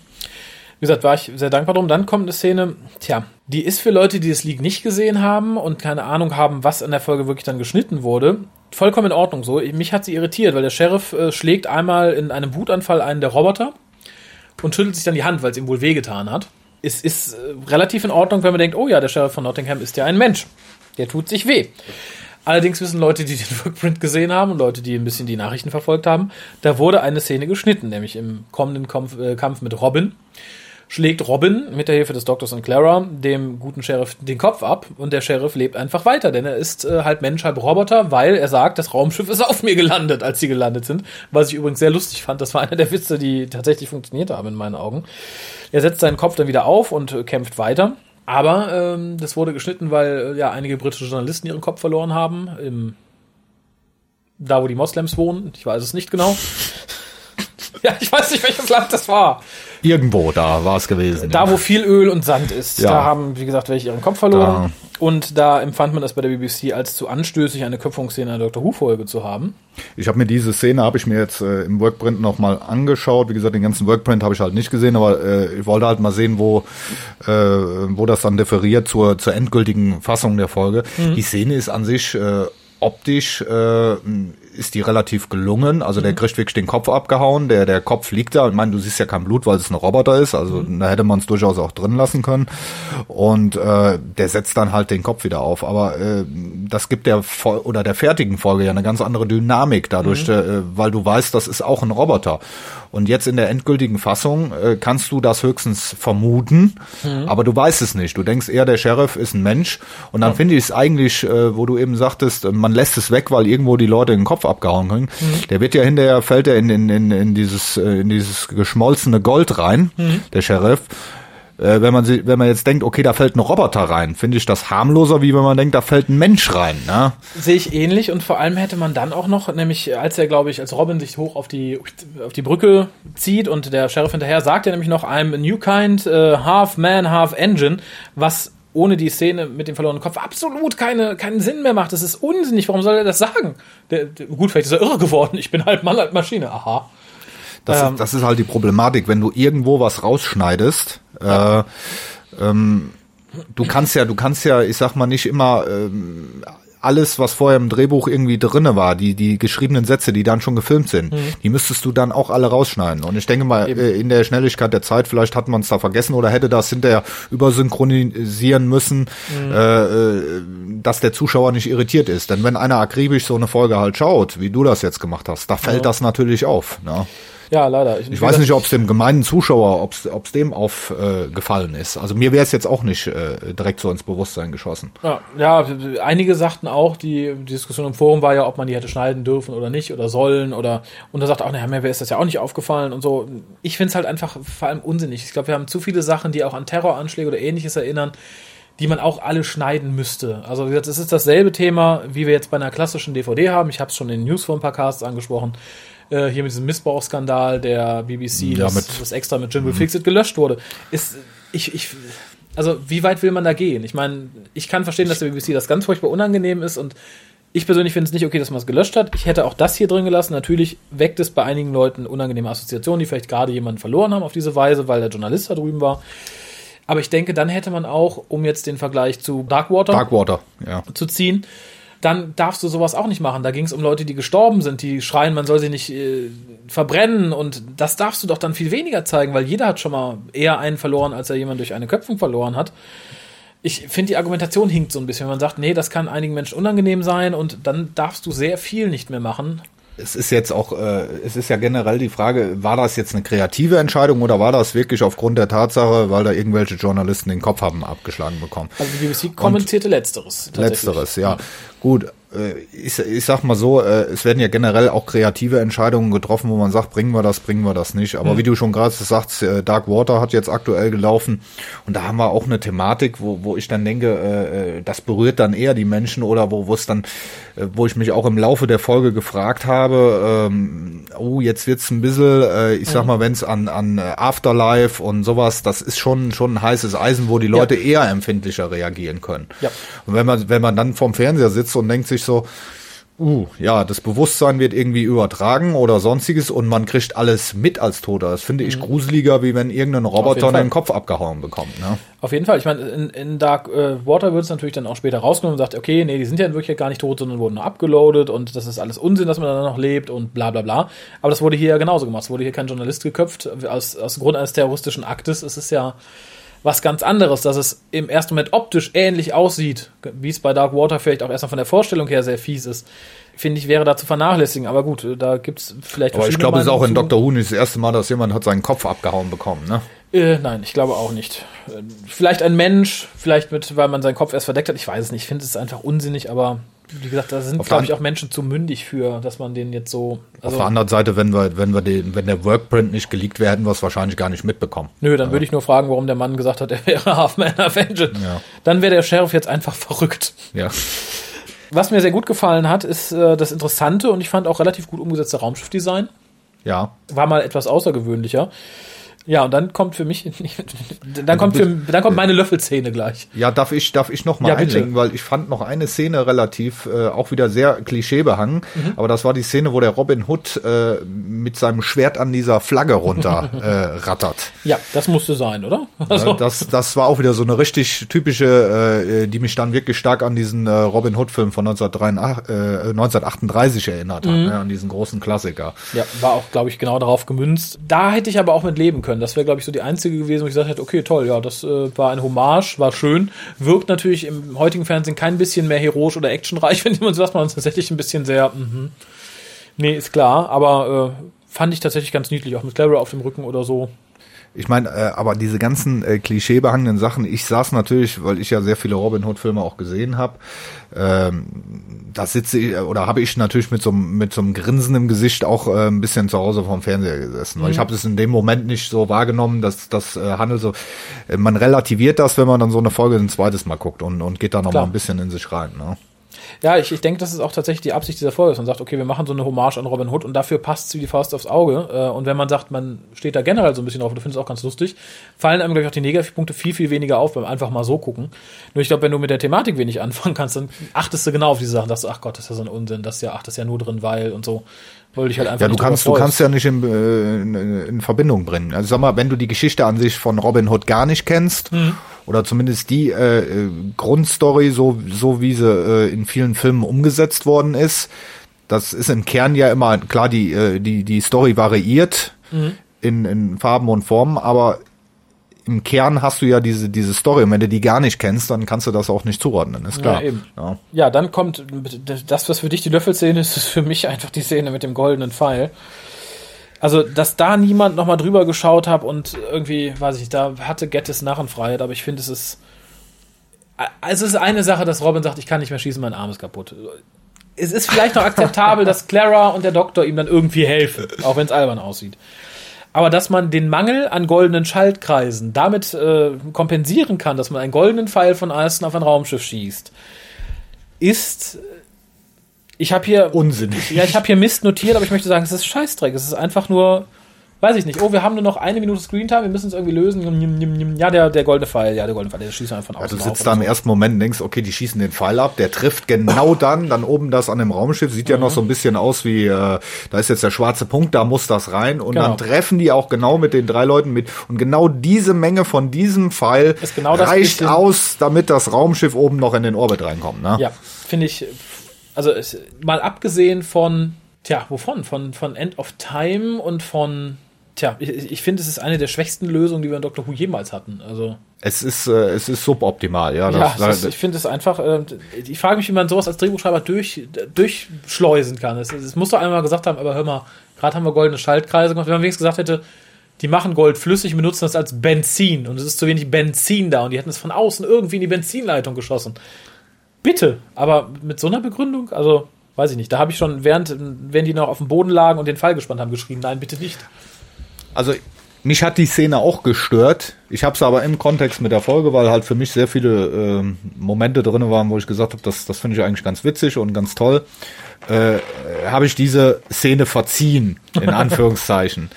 Wie gesagt, war ich sehr dankbar drum. Dann kommt eine Szene, tja, die ist für Leute, die das League nicht gesehen haben und keine Ahnung haben, was in der Folge wirklich dann geschnitten wurde, vollkommen in Ordnung so. Mich hat sie irritiert, weil der Sheriff äh, schlägt einmal in einem Wutanfall einen der Roboter und schüttelt sich dann die Hand, weil es ihm wohl wehgetan hat. Es ist äh, relativ in Ordnung, wenn man denkt, oh ja, der Sheriff von Nottingham ist ja ein Mensch. Der tut sich weh. Allerdings wissen Leute, die den Workprint gesehen haben und Leute, die ein bisschen die Nachrichten verfolgt haben, da wurde eine Szene geschnitten, nämlich im kommenden Kampf, äh, Kampf mit Robin schlägt Robin mit der Hilfe des Doktors und Clara dem guten Sheriff den Kopf ab und der Sheriff lebt einfach weiter, denn er ist äh, halb Mensch, halb Roboter, weil er sagt, das Raumschiff ist auf mir gelandet, als sie gelandet sind. Was ich übrigens sehr lustig fand. Das war einer der Witze, die tatsächlich funktioniert haben in meinen Augen. Er setzt seinen Kopf dann wieder auf und äh, kämpft weiter. Aber ähm, das wurde geschnitten, weil äh, ja einige britische Journalisten ihren Kopf verloren haben. Im, da, wo die Moslems wohnen. Ich weiß es nicht genau. ja, ich weiß nicht, welches Land das war. Irgendwo da war es gewesen. Da, ja. wo viel Öl und Sand ist. Ja. Da haben, wie gesagt, welche ihren Kopf verloren. Da. Und da empfand man das bei der BBC als zu anstößig, eine Köpfungsszene einer Dr. Who-Folge zu haben. Ich habe mir diese Szene, habe ich mir jetzt äh, im Workprint nochmal angeschaut. Wie gesagt, den ganzen Workprint habe ich halt nicht gesehen, aber äh, ich wollte halt mal sehen, wo, äh, wo das dann differiert zur, zur endgültigen Fassung der Folge. Mhm. Die Szene ist an sich äh, optisch äh, ist die relativ gelungen. Also der kriegt wirklich den Kopf abgehauen, der, der Kopf liegt da. Ich meine, du siehst ja kein Blut, weil es ein Roboter ist. Also da hätte man es durchaus auch drin lassen können. Und äh, der setzt dann halt den Kopf wieder auf. Aber äh, das gibt der Fol- oder der fertigen Folge ja eine ganz andere Dynamik dadurch, äh, weil du weißt, das ist auch ein Roboter. Und jetzt in der endgültigen Fassung äh, kannst du das höchstens vermuten, aber du weißt es nicht. Du denkst eher, der Sheriff ist ein Mensch. Und dann finde ich es eigentlich, äh, wo du eben sagtest, man lässt es weg, weil irgendwo die Leute den Kopf abgehauen kriegen. Der wird ja hinterher, fällt er in, in, in, in, dieses, äh, in dieses geschmolzene Gold rein, der Sheriff. Äh, wenn man wenn man jetzt denkt, okay, da fällt ein Roboter rein, finde ich das harmloser, wie wenn man denkt, da fällt ein Mensch rein. Ne? Sehe ich ähnlich und vor allem hätte man dann auch noch, nämlich als er, glaube ich, als Robin sich hoch auf die, auf die Brücke zieht und der Sheriff hinterher, sagt er nämlich noch, I'm a new kind, äh, half man, half engine, was ohne die Szene mit dem verlorenen Kopf absolut keine, keinen Sinn mehr macht. Das ist unsinnig. Warum soll er das sagen? Der, der, gut, vielleicht ist er irre geworden. Ich bin halb Mann, halb Maschine. Aha. Das, Ähm. ist, das ist halt die Problematik, wenn du irgendwo was rausschneidest. Äh, ähm, du kannst ja, du kannst ja, ich sag mal nicht immer ähm, alles, was vorher im Drehbuch irgendwie drinne war, die die geschriebenen Sätze, die dann schon gefilmt sind, die müsstest du dann auch alle rausschneiden. Und ich denke mal, äh, in der Schnelligkeit der Zeit, vielleicht hat man es da vergessen oder hätte das hinterher übersynchronisieren müssen, äh, äh, dass der Zuschauer nicht irritiert ist. Denn wenn einer akribisch so eine Folge halt schaut, wie du das jetzt gemacht hast, da fällt das natürlich auf. Ne? Ja, leider. Ich weiß nicht, ob es dem gemeinen Zuschauer, ob es dem aufgefallen äh, ist. Also mir wäre es jetzt auch nicht äh, direkt so ins Bewusstsein geschossen. Ja, ja, einige sagten auch, die, Diskussion im Forum war ja, ob man die hätte schneiden dürfen oder nicht oder sollen oder und da sagt auch, naja, mir wäre das ja auch nicht aufgefallen und so. Ich finde es halt einfach vor allem unsinnig. Ich glaube, wir haben zu viele Sachen, die auch an Terroranschläge oder ähnliches erinnern, die man auch alle schneiden müsste. Also wie gesagt, es ist dasselbe Thema, wie wir jetzt bei einer klassischen DVD haben. Ich habe es schon in den News vor ein paar Casts angesprochen. Äh, hier mit diesem Missbrauchsskandal der BBC, Ja, das, mit- das extra mit Jimbo Fixit gelöscht wurde. Ist, ich, ich, also wie weit will man da gehen? Ich meine, ich kann verstehen, dass der BBC das ganz furchtbar unangenehm ist und ich persönlich finde es nicht okay, dass man es gelöscht hat. Ich hätte auch das hier drin gelassen. Natürlich weckt es bei einigen Leuten unangenehme Assoziationen, die vielleicht gerade jemanden verloren haben auf diese Weise, weil der Journalist da drüben war. Aber ich denke, dann hätte man auch, um jetzt den Vergleich zu Darkwater Darkwater, ja. zu ziehen, dann darfst du sowas auch nicht machen. Da ging es um Leute, die gestorben sind, die schreien, man soll sie nicht äh, verbrennen und das darfst du doch dann viel weniger zeigen, weil jeder hat schon mal eher einen verloren, als er jemand durch eine Köpfung verloren hat. Ich finde, die Argumentation hinkt so ein bisschen, wenn man sagt, nee, das kann einigen Menschen unangenehm sein und dann darfst du sehr viel nicht mehr machen. Es ist jetzt auch, äh, es ist ja generell die Frage, war das jetzt eine kreative Entscheidung oder war das wirklich aufgrund der Tatsache, weil da irgendwelche Journalisten den Kopf haben abgeschlagen bekommen? Also die BBC kommentierte Letzteres. tatsächlich. Letzteres, ja. Gut, ich, ich sag mal so, äh, es werden ja generell auch kreative Entscheidungen getroffen, wo man sagt, bringen wir das, bringen wir das nicht. Aber wie du schon gerade sagst, äh, Dark Water hat jetzt aktuell gelaufen und da haben wir auch eine Thematik, wo, wo ich dann denke, äh, äh, das berührt dann eher die Menschen oder wo wo es dann, äh, wo ich mich auch im Laufe der Folge gefragt habe, ähm, oh, jetzt wird's ein bisschen, äh, ich sag mal, wenn es an, an äh, Afterlife und sowas, das ist schon, schon ein heißes Eisen, wo die Leute eher empfindlicher reagieren können. Ja. Und wenn man, wenn man dann vorm Fernseher sitzt und denkt sich so, uh, ja, das Bewusstsein wird irgendwie übertragen oder sonstiges und man kriegt alles mit als Toter. Das finde ich gruseliger, wie wenn irgendein Roboter den Kopf abgehauen bekommt. Ne? Auf jeden Fall. Ich meine, in, in Dark äh, Water wird es natürlich dann auch später rausgenommen und sagt, okay, nee, die sind ja in Wirklichkeit gar nicht tot, sondern wurden nur abgeloadet und das ist alles Unsinn, dass man dann noch lebt und bla bla bla. Aber das wurde hier ja genauso gemacht. Es wurde hier kein Journalist geköpft. Aus, aus Grund eines terroristischen Aktes ist es ja was ganz anderes, dass es im ersten Moment optisch ähnlich aussieht, wie es bei Dark Water vielleicht auch erstmal von der Vorstellung her sehr fies ist. Finde ich, wäre da zu vernachlässigen. Aber gut, da gibt's vielleicht Aber ich glaube, es ist auch in Dr. Who nicht das erste Mal, dass jemand hat seinen Kopf abgehauen bekommen. Ne? Äh, nein, ich glaube auch nicht. Äh, Vielleicht ein Mensch, vielleicht mit, weil man seinen Kopf erst verdeckt hat. Ich weiß es nicht. Ich finde es einfach unsinnig, aber wie gesagt, da sind, Auf glaube ich, auch Menschen zu mündig für, dass man den jetzt so. Auf Also, der anderen Seite, wenn wir, wenn wir den, wenn der Workprint nicht geleakt wäre, hätten wir es wahrscheinlich gar nicht mitbekommen. nö, dann würde ich nur fragen, warum der Mann gesagt hat, er wäre Half-Man, Half-Engine. Ja. Dann wäre der Sheriff jetzt einfach verrückt. Ja. Was mir sehr gut gefallen hat, ist äh, das interessante und ich fand auch relativ gut umgesetzte Raumschiffdesign. Ja. War mal etwas außergewöhnlicher. Ja, und dann kommt für mich, dann kommt, für, dann kommt meine Löffelszene gleich. Ja, darf ich, darf ich noch mal Ja, einlenken, weil ich fand noch eine Szene relativ, äh, auch wieder sehr klischeebehangen, Mhm. aber das war die Szene, wo der Robin Hood äh, mit seinem Schwert an dieser Flagge runter äh, rattert. Ja, das musste sein, oder? Also, Äh, Das, das war auch wieder so eine richtig typische, äh, die mich dann wirklich stark an diesen äh, Robin Hood-Film von 1938, äh, 1938 erinnert Mhm. hat, ne, an diesen großen Klassiker. ja, war auch, glaube ich, genau darauf gemünzt. Da hätte ich aber auch mit leben können. Das wäre, glaube ich, so die einzige gewesen, wo ich gesagt hätte, okay, toll, ja, das äh, war ein Hommage, war schön. Wirkt natürlich im heutigen Fernsehen kein bisschen mehr heroisch oder actionreich, wenn man sagt, man ist tatsächlich ein bisschen sehr, mhm. nee, ist klar, aber äh, fand ich tatsächlich ganz niedlich, auch mit Clara auf dem Rücken oder so. Ich meine, äh, aber diese ganzen äh, klischeebehangenen Sachen, ich saß natürlich, weil ich ja sehr viele Robin Hood Filme auch gesehen habe, ähm, da sitze ich, oder habe ich natürlich mit so, einem- mit so einem Grinsen im Gesicht auch äh, ein bisschen zu Hause vorm Fernseher gesessen. Weil ich habe es in dem Moment nicht so wahrgenommen, dass das äh, Handel so, äh, man relativiert das, wenn man dann so eine Folge ein zweites Mal guckt und, und geht da noch Klar. mal ein bisschen in sich rein. Ne? Ja, ich, ich denke, das ist auch tatsächlich die Absicht dieser Folge, dass man sagt, okay, wir machen so eine Hommage an Robin Hood und dafür passt es wie die Faust aufs Auge. Äh, Und wenn man sagt, man steht da generell so ein bisschen drauf und du findest es auch ganz lustig, fallen einem, glaube ich, auch die Negativpunkte viel, viel weniger auf beim einfach mal so gucken. Nur ich glaube, wenn du mit der Thematik wenig anfangen kannst, dann achtest du genau auf diese Sachen, dass du, ach Gott, das ist ja so ein Unsinn, das ist ja, ach, das ist ja nur drin, weil und so. Wollte ich halt einfach Ja, du kannst, du kannst ja nicht in, äh, in, in Verbindung bringen. Also sag mal, wenn du die Geschichte an sich von Robin Hood gar nicht kennst, Mhm. Oder zumindest die äh, äh, Grundstory, so, so wie sie äh, in vielen Filmen umgesetzt worden ist, das ist im Kern ja immer, klar, die, äh, die, die Story variiert Mhm. in, in Farben und Formen, aber im Kern hast du ja diese, diese Story. Und wenn du die gar nicht kennst, dann kannst du das auch nicht zuordnen, ist klar. Ja, eben. Ja. Ja, dann kommt das, was für dich die Löffelszene ist, ist für mich einfach die Szene mit dem goldenen Pfeil. Also, dass da niemand nochmal drüber geschaut hat und irgendwie, weiß ich nicht, da hatte Gettys Narrenfreiheit, aber ich finde, es ist. Also, es ist eine Sache, dass Robin sagt, ich kann nicht mehr schießen, mein Arm ist kaputt. Es ist vielleicht noch akzeptabel, dass Clara und der Doktor ihm dann irgendwie helfen, auch wenn es albern aussieht. Aber dass man den Mangel an goldenen Schaltkreisen damit äh, kompensieren kann, dass man einen goldenen Pfeil von Alston auf ein Raumschiff schießt, ist. Ich habe hier. Unsinnig. Ja, ich habe hier Mist notiert, aber ich möchte sagen, es ist Scheißdreck. Es ist einfach nur. Weiß ich nicht. Oh, wir haben nur noch eine Minute Screentime, wir müssen es irgendwie lösen. Ja, der, der goldene Pfeil, ja, der goldene Pfeil, der schießt einfach von Ja, außen du sitzt da im so. ersten Moment und denkst, okay, die schießen den Pfeil ab, der trifft genau dann, dann oben das an dem Raumschiff, sieht ja noch so ein bisschen aus wie, äh, da ist jetzt der schwarze Punkt, da muss das rein und Genau. dann treffen die auch genau mit den drei Leuten mit und genau diese Menge von diesem Pfeil genau reicht aus, damit das Raumschiff oben noch in den Orbit reinkommt. Ne? Ja, finde ich. Also es, mal abgesehen von, tja, wovon? Von, von End of Time und von, tja, ich, ich finde, es ist eine der schwächsten Lösungen, die wir in Doctor Who jemals hatten. Also Es ist, äh, es ist suboptimal, ja. ja, Das, es ist, ich finde es einfach. Äh, ich frage mich, wie man sowas als Drehbuchschreiber durch, durchschleusen kann. Es, es muss doch einmal gesagt haben, aber hör mal, gerade haben wir goldene Schaltkreise gemacht. Wenn man wenigstens gesagt hätte, die machen Gold flüssig, benutzen das als Benzin und es ist zu wenig Benzin da und die hätten es von außen irgendwie in die Benzinleitung geschossen. Bitte, aber mit so einer Begründung, also weiß ich nicht, da habe ich schon, während, während die noch auf dem Boden lagen und den Fall gespannt haben, geschrieben, nein, bitte nicht. Also mich hat die Szene auch gestört. Ich habe es aber im Kontext mit der Folge, weil halt für mich sehr viele ähm, Momente drin waren, wo ich gesagt habe, das, das finde ich eigentlich ganz witzig und ganz toll. Äh, habe ich diese Szene verziehen, in Anführungszeichen.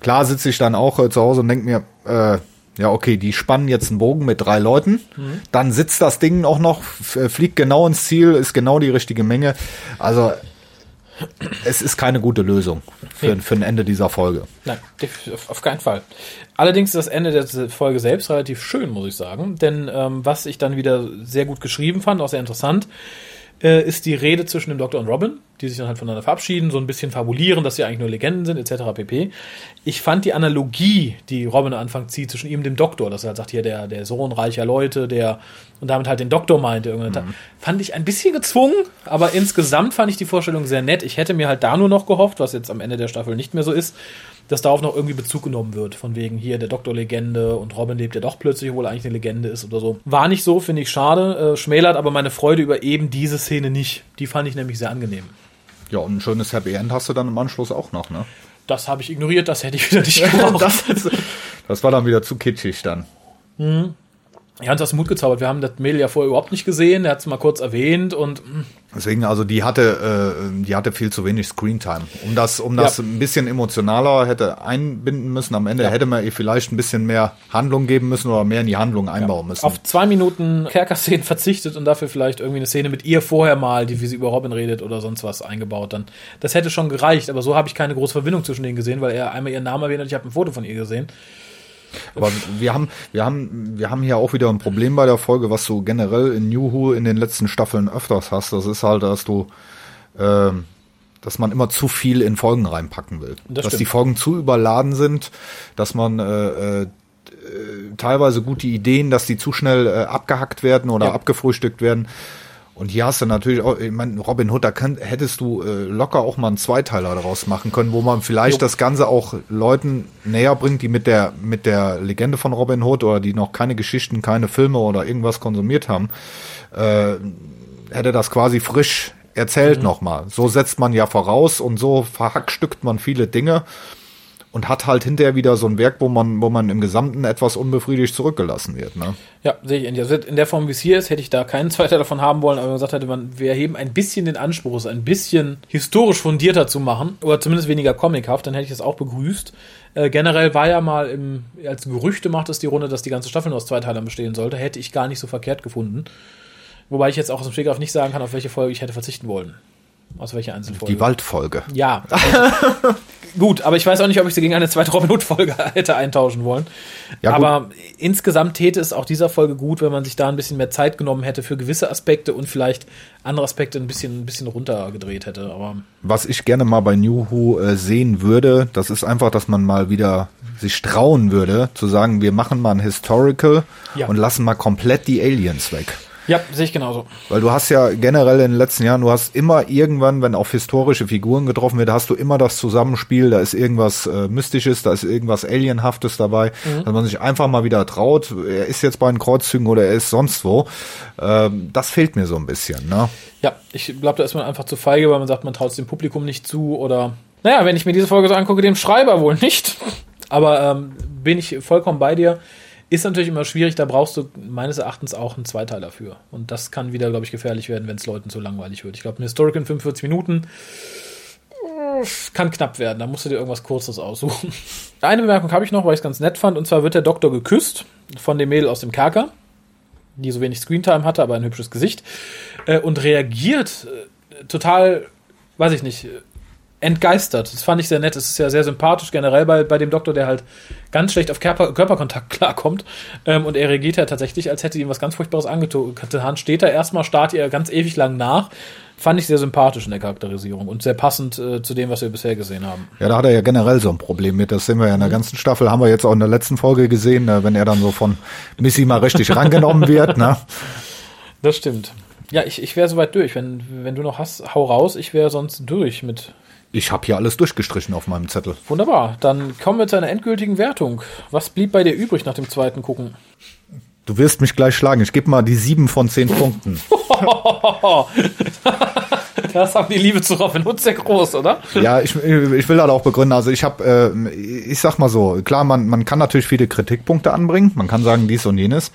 Klar sitze ich dann auch äh, zu Hause und denke mir, äh, ja, okay, die spannen jetzt einen Bogen mit drei Leuten. Dann sitzt das Ding auch noch, äh, fliegt genau ins Ziel, ist genau die richtige Menge. Also es ist keine gute Lösung für, für ein Ende dieser Folge. Nein, auf keinen Fall. Allerdings ist das Ende der Folge selbst relativ schön, muss ich sagen. Denn ähm, was ich dann wieder sehr gut geschrieben fand, auch sehr interessant, äh, ist die Rede zwischen dem Doktor und Robin, die sich dann halt voneinander verabschieden, so ein bisschen fabulieren, dass sie eigentlich nur Legenden sind, etc. pp. Ich fand die Analogie, die Robin am Anfang zieht, zwischen ihm und dem Doktor, dass er halt sagt, hier der, der Sohn reicher Leute, der und damit halt den Doktor meinte, irgendwann, fand ich ein bisschen gezwungen, aber insgesamt fand ich die Vorstellung sehr nett. Ich hätte mir halt da nur noch gehofft, was jetzt am Ende der Staffel nicht mehr so ist, dass darauf noch irgendwie Bezug genommen wird, von wegen hier der Doktor-Legende und Robin lebt ja doch plötzlich, obwohl er eigentlich eine Legende ist oder so. War nicht so, finde ich schade, äh, schmälert aber meine Freude über eben diese Szene nicht. Die fand ich nämlich sehr angenehm. Ja, und ein schönes Happy End hast du dann im Anschluss auch noch, ne? Das habe ich ignoriert, das hätte ich wieder nicht gebraucht. das, das war dann wieder zu kitschig dann. Ja, uns aus dem Mut gezaubert. Wir haben das Mädel ja vorher überhaupt nicht gesehen. Er hat es mal kurz erwähnt und hm, Deswegen, also die hatte, äh, die hatte viel zu wenig Screentime. Um das, um das Ja. ein bisschen emotionaler hätte einbinden müssen, am Ende Ja. hätte man ihr vielleicht ein bisschen mehr Handlung geben müssen oder mehr in die Handlung einbauen müssen. auf zwei Minuten Kerker-Szenen verzichtet und dafür vielleicht irgendwie eine Szene mit ihr vorher mal, die wie sie über Robin redet oder sonst was eingebaut. Dann das hätte schon gereicht, aber so habe ich keine große Verbindung zwischen denen gesehen, weil er einmal ihren Namen erwähnt hat. Ich habe ein Foto von ihr gesehen. Aber wir haben, wir haben, wir haben hier auch wieder ein Problem bei der Folge, was du generell in New Who in den letzten Staffeln öfters hast. Das ist halt, dass du, ähm, dass man immer zu viel in Folgen reinpacken will. Das dass stimmt. die Folgen zu überladen sind, dass man äh, äh, teilweise gute Ideen, dass die zu schnell äh, abgehackt werden oder Ja. abgefrühstückt werden. Und hier hast du natürlich auch, ich meine, Robin Hood, da kann, hättest du äh, locker auch mal einen Zweiteiler daraus machen können, wo man vielleicht Jo. das Ganze auch Leuten näher bringt, die mit der, mit der Legende von Robin Hood oder die noch keine Geschichten, keine Filme oder irgendwas konsumiert haben, äh, hätte das quasi frisch erzählt Mhm. nochmal. So setzt man ja voraus und so verhackstückt man viele Dinge und hat halt hinterher wieder so ein Werk, wo man, wo man im Gesamten etwas unbefriedigt zurückgelassen wird. Ne? Ja, sehe ich ähnlich. Also in der Form, wie es hier ist, hätte ich da keinen Zweiter davon haben wollen, aber man gesagt hätte, man, wir erheben ein bisschen den Anspruch, es ein bisschen historisch fundierter zu machen, oder zumindest weniger comichaft, dann hätte ich das auch begrüßt. Äh, generell war ja mal im, als Gerüchte macht es die Runde, dass die ganze Staffel nur aus zwei Teilern bestehen sollte, hätte ich gar nicht so verkehrt gefunden. Wobei ich jetzt auch aus dem Stegreif nicht sagen kann, auf welche Folge ich hätte verzichten wollen. Aus welcher Einzelfolge. Die Waldfolge. Ja. Gut, aber ich weiß auch nicht, ob ich sie gegen eine zweite Robin Hood-Folge hätte eintauschen wollen. Ja, gut. aber insgesamt täte es auch dieser Folge gut, wenn man sich da ein bisschen mehr Zeit genommen hätte für gewisse Aspekte und vielleicht andere Aspekte ein bisschen, ein bisschen runtergedreht hätte. Aber Was ich gerne mal bei New Who äh, sehen würde, das ist einfach, dass man mal wieder sich trauen würde, zu sagen, wir machen mal ein Historical Ja. und lassen mal komplett die Aliens weg. Ja, sehe ich genauso. Weil du hast ja generell in den letzten Jahren, du hast immer irgendwann, wenn auf historische Figuren getroffen wird, hast du immer das Zusammenspiel, da ist irgendwas äh, Mystisches, da ist irgendwas Alienhaftes dabei, dass man sich einfach mal wieder traut, er ist jetzt bei den Kreuzzügen oder er ist sonst wo. Ähm, das fehlt mir so ein bisschen, ne? Ja, ich glaube, da ist man einfach zu feige, weil man sagt, man traut es dem Publikum nicht zu oder, naja, wenn ich mir diese Folge so angucke, dem Schreiber wohl nicht. Aber ähm, bin ich vollkommen bei dir. Ist natürlich immer schwierig, da brauchst du meines Erachtens auch einen Zweiteiler für. Und das kann wieder, glaube ich, gefährlich werden, wenn es Leuten zu langweilig wird. Ich glaube, ein Historic in 45 Minuten kann knapp werden. Da musst du dir irgendwas Kurzes aussuchen. Eine Bemerkung habe ich noch, weil ich es ganz nett fand. Und zwar wird der Doktor geküsst von dem Mädel aus dem Kerker die so wenig Screentime hatte, aber ein hübsches Gesicht, äh, und reagiert äh, total, weiß ich nicht, entgeistert. Das fand ich sehr nett. Es ist ja sehr sympathisch generell bei, bei dem Doktor, der halt ganz schlecht auf Körper, Körperkontakt klarkommt. Ähm, und er reagiert ja tatsächlich, als hätte ihm was ganz Furchtbares angetan. Steht da erstmal, starrt ihr ganz ewig lang nach. Fand ich sehr sympathisch in der Charakterisierung und sehr passend äh, zu dem, was wir bisher gesehen haben. Ja, da hat er ja generell so ein Problem mit. Das sehen wir ja in der ganzen Staffel, haben wir jetzt auch in der letzten Folge gesehen, äh, wenn er dann so von Missy mal richtig rangenommen wird. Ne? Das stimmt. Ja, ich, ich wäre soweit durch. Wenn, wenn du noch hast, hau raus. Ich wäre sonst durch mit Ich habe hier alles durchgestrichen auf meinem Zettel. Wunderbar, dann kommen wir zu einer endgültigen Wertung. Was blieb bei dir übrig nach dem zweiten Gucken? Du wirst mich gleich schlagen. Ich gebe mal die sieben von zehn Punkten. Das haben die Liebe zu Robin Hood sehr groß, oder? Ja, ich, ich will das auch begründen. Also ich habe, äh, ich sag mal so, klar, man, man kann natürlich viele Kritikpunkte anbringen. Man kann sagen dies und jenes.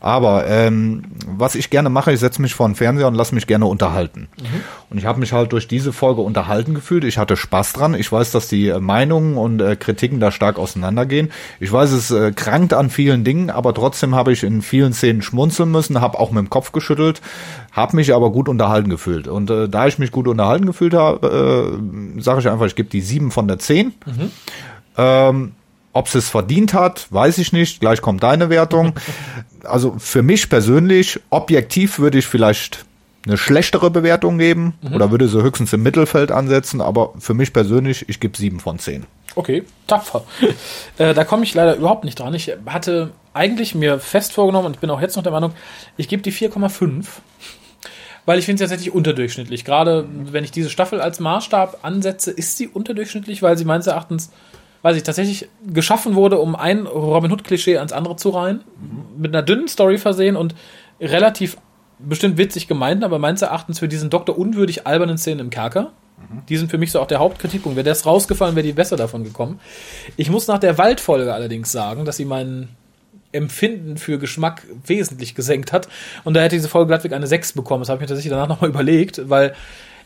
Aber ähm, was ich gerne mache, ich setze mich vor den Fernseher und lasse mich gerne unterhalten. Und ich habe mich halt durch diese Folge unterhalten gefühlt. Ich hatte Spaß dran. Ich weiß, dass die äh, Meinungen und äh, Kritiken da stark auseinandergehen. Ich weiß, es äh, krankt an vielen Dingen, aber trotzdem habe ich in vielen Szenen schmunzeln müssen, habe auch mit dem Kopf geschüttelt, habe mich aber gut unterhalten gefühlt. Und äh, da ich mich gut unterhalten gefühlt habe, äh, sage ich einfach, ich gebe die sieben von der zehn. Ähm, ob es verdient hat, weiß ich nicht. Gleich kommt deine Wertung. Also für mich persönlich, objektiv würde ich vielleicht eine schlechtere Bewertung geben oder würde sie höchstens im Mittelfeld ansetzen, aber für mich persönlich, ich gebe sieben von zehn. Okay, tapfer. äh, da komme ich leider überhaupt nicht dran. Ich hatte eigentlich mir fest vorgenommen und ich bin auch jetzt noch der Meinung, ich gebe die 4,5. Weil ich finde sie tatsächlich unterdurchschnittlich. Gerade wenn ich diese Staffel als Maßstab ansetze, ist sie unterdurchschnittlich, weil sie meines Erachtens, weiß ich, tatsächlich geschaffen wurde, um ein Robin Hood-Klischee ans andere zu reihen. Mit einer dünnen Story versehen und relativ bestimmt witzig gemeint, aber meines Erachtens für diesen Doktor unwürdig albernen Szenen im Kerker. Die sind für mich so auch der Hauptkritikpunkt. Wäre das rausgefallen, wäre die besser davon gekommen. Ich muss nach der Waldfolge allerdings sagen, dass sie meinen Empfinden für Geschmack wesentlich gesenkt hat. Und da hätte diese Folge glattweg eine 6 bekommen. Das habe ich mir tatsächlich danach nochmal überlegt, weil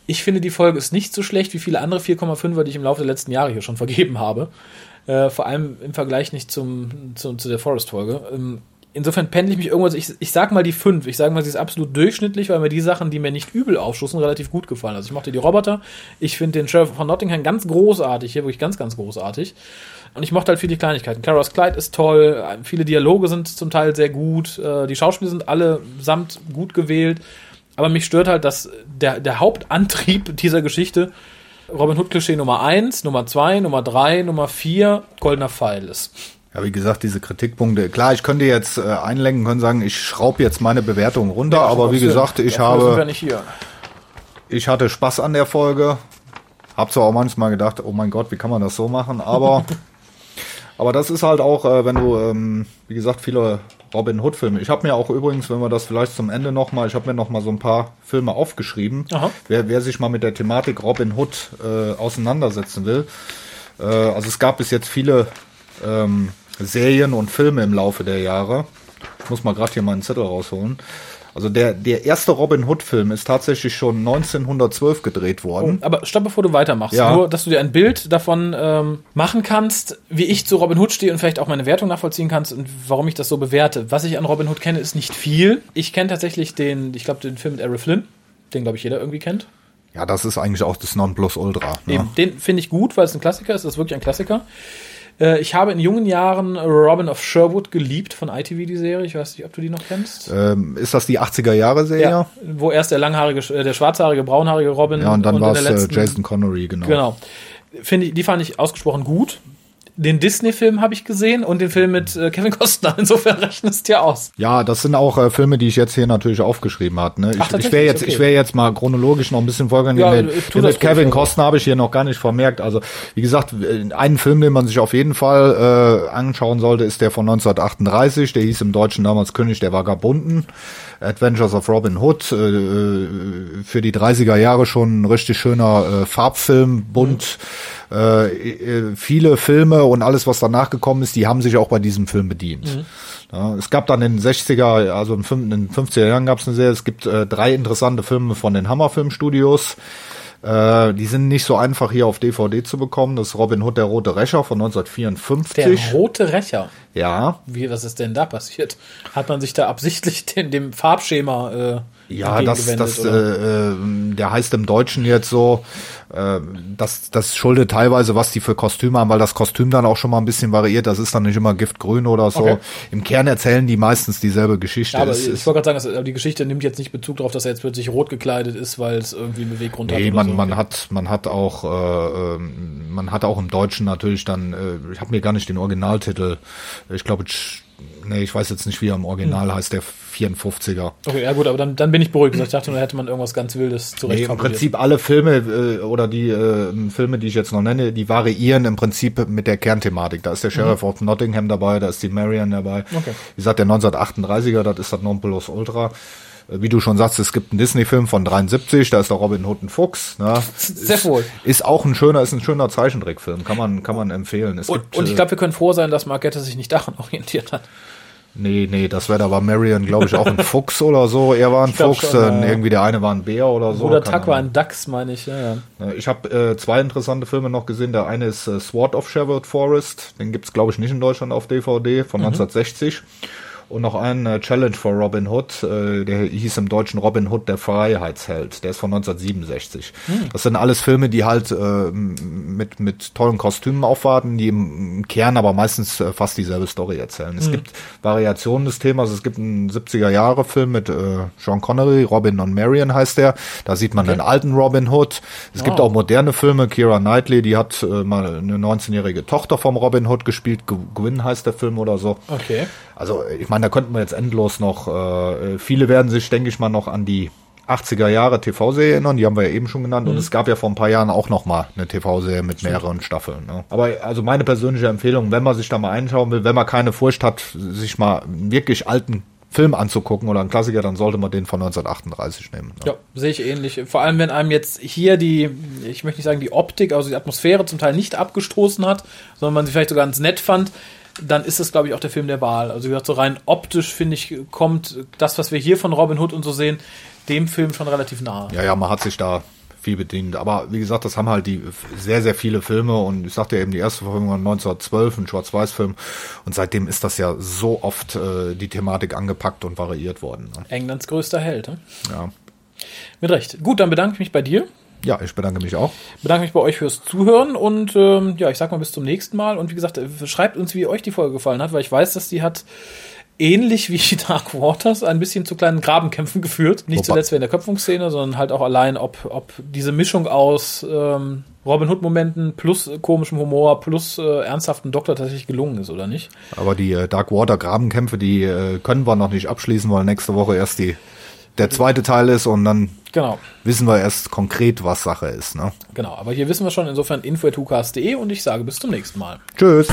ich finde, die Folge ist nicht so schlecht wie viele andere 4,5er, die ich im Laufe der letzten Jahre hier schon vergeben habe. Äh, vor allem im Vergleich nicht zum, zu, zu der Forest-Folge. Ähm, insofern pendle ich mich irgendwo, ich, ich sag mal die 5. Ich sage mal, sie ist absolut durchschnittlich, weil mir die Sachen, die mir nicht übel aufschussen, relativ gut gefallen. Also ich mochte die Roboter. Ich finde den Sheriff von Nottingham ganz großartig, hier wirklich ganz, ganz großartig. Und ich mochte halt viele Kleinigkeiten. Clara's Kleid ist toll, viele Dialoge sind zum Teil sehr gut, äh, die Schauspieler sind alle samt gut gewählt. Aber mich stört halt, dass der, der Hauptantrieb dieser Geschichte Robin Hood-Klischee Nummer 1, Nummer 2, Nummer 3, Nummer 4, Goldener Pfeil ist. Ja, wie gesagt, diese Kritikpunkte. Klar, ich könnte jetzt äh, einlenken können sagen, ich schraube jetzt meine Bewertung runter, ja, aber wie gesagt, ich habe. Ich hatte Spaß an der Folge. Hab zwar auch manchmal gedacht, oh mein Gott, wie kann man das so machen, aber aber das ist halt auch, äh, wenn du, ähm, wie gesagt, viele Robin Hood Filme. Ich habe mir auch übrigens, wenn wir das vielleicht zum Ende nochmal, ich habe mir nochmal so ein paar Filme aufgeschrieben. Wer, wer sich mal mit der Thematik Robin Hood äh, auseinandersetzen will. Äh, also es gab bis jetzt viele ähm, Serien und Filme im Laufe der Jahre. Ich muss mal gerade hier meinen Zettel rausholen. Also der, der erste Robin Hood-Film ist tatsächlich schon 1912 gedreht worden. Oh, aber stopp, bevor du weitermachst. Ja. Nur, dass du dir ein Bild davon ähm, machen kannst, wie ich zu Robin Hood stehe und vielleicht auch meine Wertung nachvollziehen kannst und warum ich das so bewerte. Was ich an Robin Hood kenne, ist nicht viel. Ich kenne tatsächlich den, ich glaube, den Film mit Errol Flynn, den, glaube ich, jeder irgendwie kennt. Ja, das ist eigentlich auch das Nonplusultra. Ne? Eben, den finde ich gut, weil es ein Klassiker ist. Das ist wirklich ein Klassiker. Äh, ich habe in jungen Jahren Robin of Sherwood geliebt von ITV, die Serie. Ich weiß nicht, ob du die noch kennst. Ähm, ist das die 80er Jahre Serie? Ja, wo erst der langhaarige, äh, der schwarzhaarige, braunhaarige Robin. Ja, und dann war es äh, Jason Connery, genau. Genau. Finde ich, die fand ich ausgesprochen gut den Disney-Film habe ich gesehen und den Film mit äh, Kevin Costner. Insofern rechnest ja aus. Ja, das sind auch äh, Filme, die ich jetzt hier natürlich aufgeschrieben habe. Ne? Ich, Ach, ich wäre jetzt, okay. ich wäre jetzt mal chronologisch noch ein bisschen vorgegangen. Ja, mit, mit Kevin Costner habe ich hier noch gar nicht vermerkt. Also wie gesagt, einen Film, den man sich auf jeden Fall äh, anschauen sollte, ist der von 1938. Der hieß im Deutschen damals König der Vagabunden. Adventures of Robin Hood. Äh, äh für die 30er Jahre schon ein richtig schöner äh, Farbfilm, bunt. Mhm äh, äh, viele Filme und alles, was danach gekommen ist, die haben sich auch bei diesem Film bedient. Mhm. Ja, es gab dann in den 60er, also in den 50er Jahren gab es eine Serie, es gibt äh, drei interessante Filme von den Hammer Filmstudios. Äh, die sind nicht so einfach hier auf DVD zu bekommen. Das ist Robin Hood, der Rote Rächer von 1954. Der Rote Rächer? Ja. Wie, was ist denn da passiert? Hat man sich da absichtlich den, dem Farbschema äh, ja, das, das, äh, äh, der heißt im Deutschen jetzt so, äh, das, das schuldet teilweise, was die für Kostüme haben, weil das Kostüm dann auch schon mal ein bisschen variiert. Das ist dann nicht immer Giftgrün oder so. Okay. Im Kern erzählen die meistens dieselbe Geschichte. Ja, aber es, ich wollte gerade sagen, dass, die Geschichte nimmt jetzt nicht Bezug darauf, dass er jetzt plötzlich rot gekleidet ist, weil es irgendwie einen Beweggrund nee, hat. man, so. man hat, man hat auch, äh, ähm, man hat auch im Deutschen natürlich dann, äh, ich habe mir gar nicht den Originaltitel, ich glaube, nee, ich weiß jetzt nicht, wie er im Original hm. heißt, der 54er. Okay, ja gut, aber dann, dann bin ich beruhigt. Ich dachte, da hätte man irgendwas ganz Wildes zurecht. Nee, Im Prinzip alle Filme äh, oder die äh, Filme, die ich jetzt noch nenne, die variieren im Prinzip mit der Kernthematik. Da ist der Sheriff mhm. of Nottingham dabei, da ist die Marion dabei. Okay. Wie gesagt, der 1938er, das ist das Nonplus Ultra wie du schon sagst, es gibt einen Disney-Film von 73, da ist der Robin Hood ein Fuchs. Ne? Sehr wohl. Ist, ist, auch ein schöner, ist ein schöner Zeichentrickfilm, kann man, kann man empfehlen. Es und, gibt, und ich glaube, wir können froh sein, dass Marquette sich nicht daran orientiert hat. Nee, nee, das wäre, da war Marion, glaube ich, auch ein Fuchs oder so. Er war ein Fuchs, schon, äh, irgendwie der eine war ein Bär oder so. Oder Tuck war ein Dachs, meine ich. Ja, ja. Ich habe äh, zwei interessante Filme noch gesehen. Der eine ist äh, Sword of Sherwood Forest. Den gibt's glaube ich, nicht in Deutschland auf DVD von mhm. 1960 und noch ein äh, Challenge for Robin Hood, äh, der hieß im Deutschen Robin Hood, der Freiheitsheld, der ist von 1967. Hm. Das sind alles Filme, die halt äh, mit, mit tollen Kostümen aufwarten, die im Kern aber meistens äh, fast dieselbe Story erzählen. Es hm. gibt Variationen des Themas, es gibt einen 70er-Jahre-Film mit äh, Sean Connery, Robin und Marion heißt der, da sieht man okay. den alten Robin Hood. Es wow. gibt auch moderne Filme, Kira Knightley, die hat äh, mal eine 19-jährige Tochter vom Robin Hood gespielt, Gwyn heißt der Film oder so. Okay. Also ich meine, da könnten wir jetzt endlos noch, äh, viele werden sich, denke ich mal, noch an die 80er Jahre TV-Serie erinnern, die haben wir ja eben schon genannt. Mhm. Und es gab ja vor ein paar Jahren auch noch mal eine TV-Serie mit mehreren Staffeln. Ne? Aber also meine persönliche Empfehlung, wenn man sich da mal einschauen will, wenn man keine Furcht hat, sich mal einen wirklich alten Film anzugucken oder einen Klassiker, dann sollte man den von 1938 nehmen. Ne? Ja, sehe ich ähnlich. Vor allem, wenn einem jetzt hier die, ich möchte nicht sagen die Optik, also die Atmosphäre zum Teil nicht abgestoßen hat, sondern man sie vielleicht sogar ganz nett fand dann ist es, glaube ich, auch der Film der Wahl. Also wie gesagt, so rein optisch, finde ich, kommt das, was wir hier von Robin Hood und so sehen, dem Film schon relativ nahe. Ja, ja, man hat sich da viel bedient. Aber wie gesagt, das haben halt die sehr, sehr viele Filme und ich sagte ja eben, die erste Verfilmung war 1912, ein Schwarz-Weiß-Film und seitdem ist das ja so oft äh, die Thematik angepackt und variiert worden. Ne? Englands größter Held. Ne? Ja. Mit Recht. Gut, dann bedanke ich mich bei dir. Ja, ich bedanke mich auch. Bedanke mich bei euch fürs Zuhören und ähm, ja, ich sag mal bis zum nächsten Mal. Und wie gesagt, äh, schreibt uns, wie euch die Folge gefallen hat, weil ich weiß, dass die hat ähnlich wie Dark Waters ein bisschen zu kleinen Grabenkämpfen geführt. Nicht Wobei- zuletzt wegen der Köpfungsszene, sondern halt auch allein, ob, ob diese Mischung aus ähm, Robin Hood-Momenten plus äh, komischem Humor plus äh, ernsthaften Doktor tatsächlich gelungen ist oder nicht. Aber die äh, Dark Water Grabenkämpfe, die äh, können wir noch nicht abschließen, weil nächste Woche erst die der zweite Teil ist und dann Genau, wissen wir erst konkret, was Sache ist. Ne? genau. Aber hier wissen wir schon insofern info.hukas.de und ich sage bis zum nächsten Mal. Tschüss.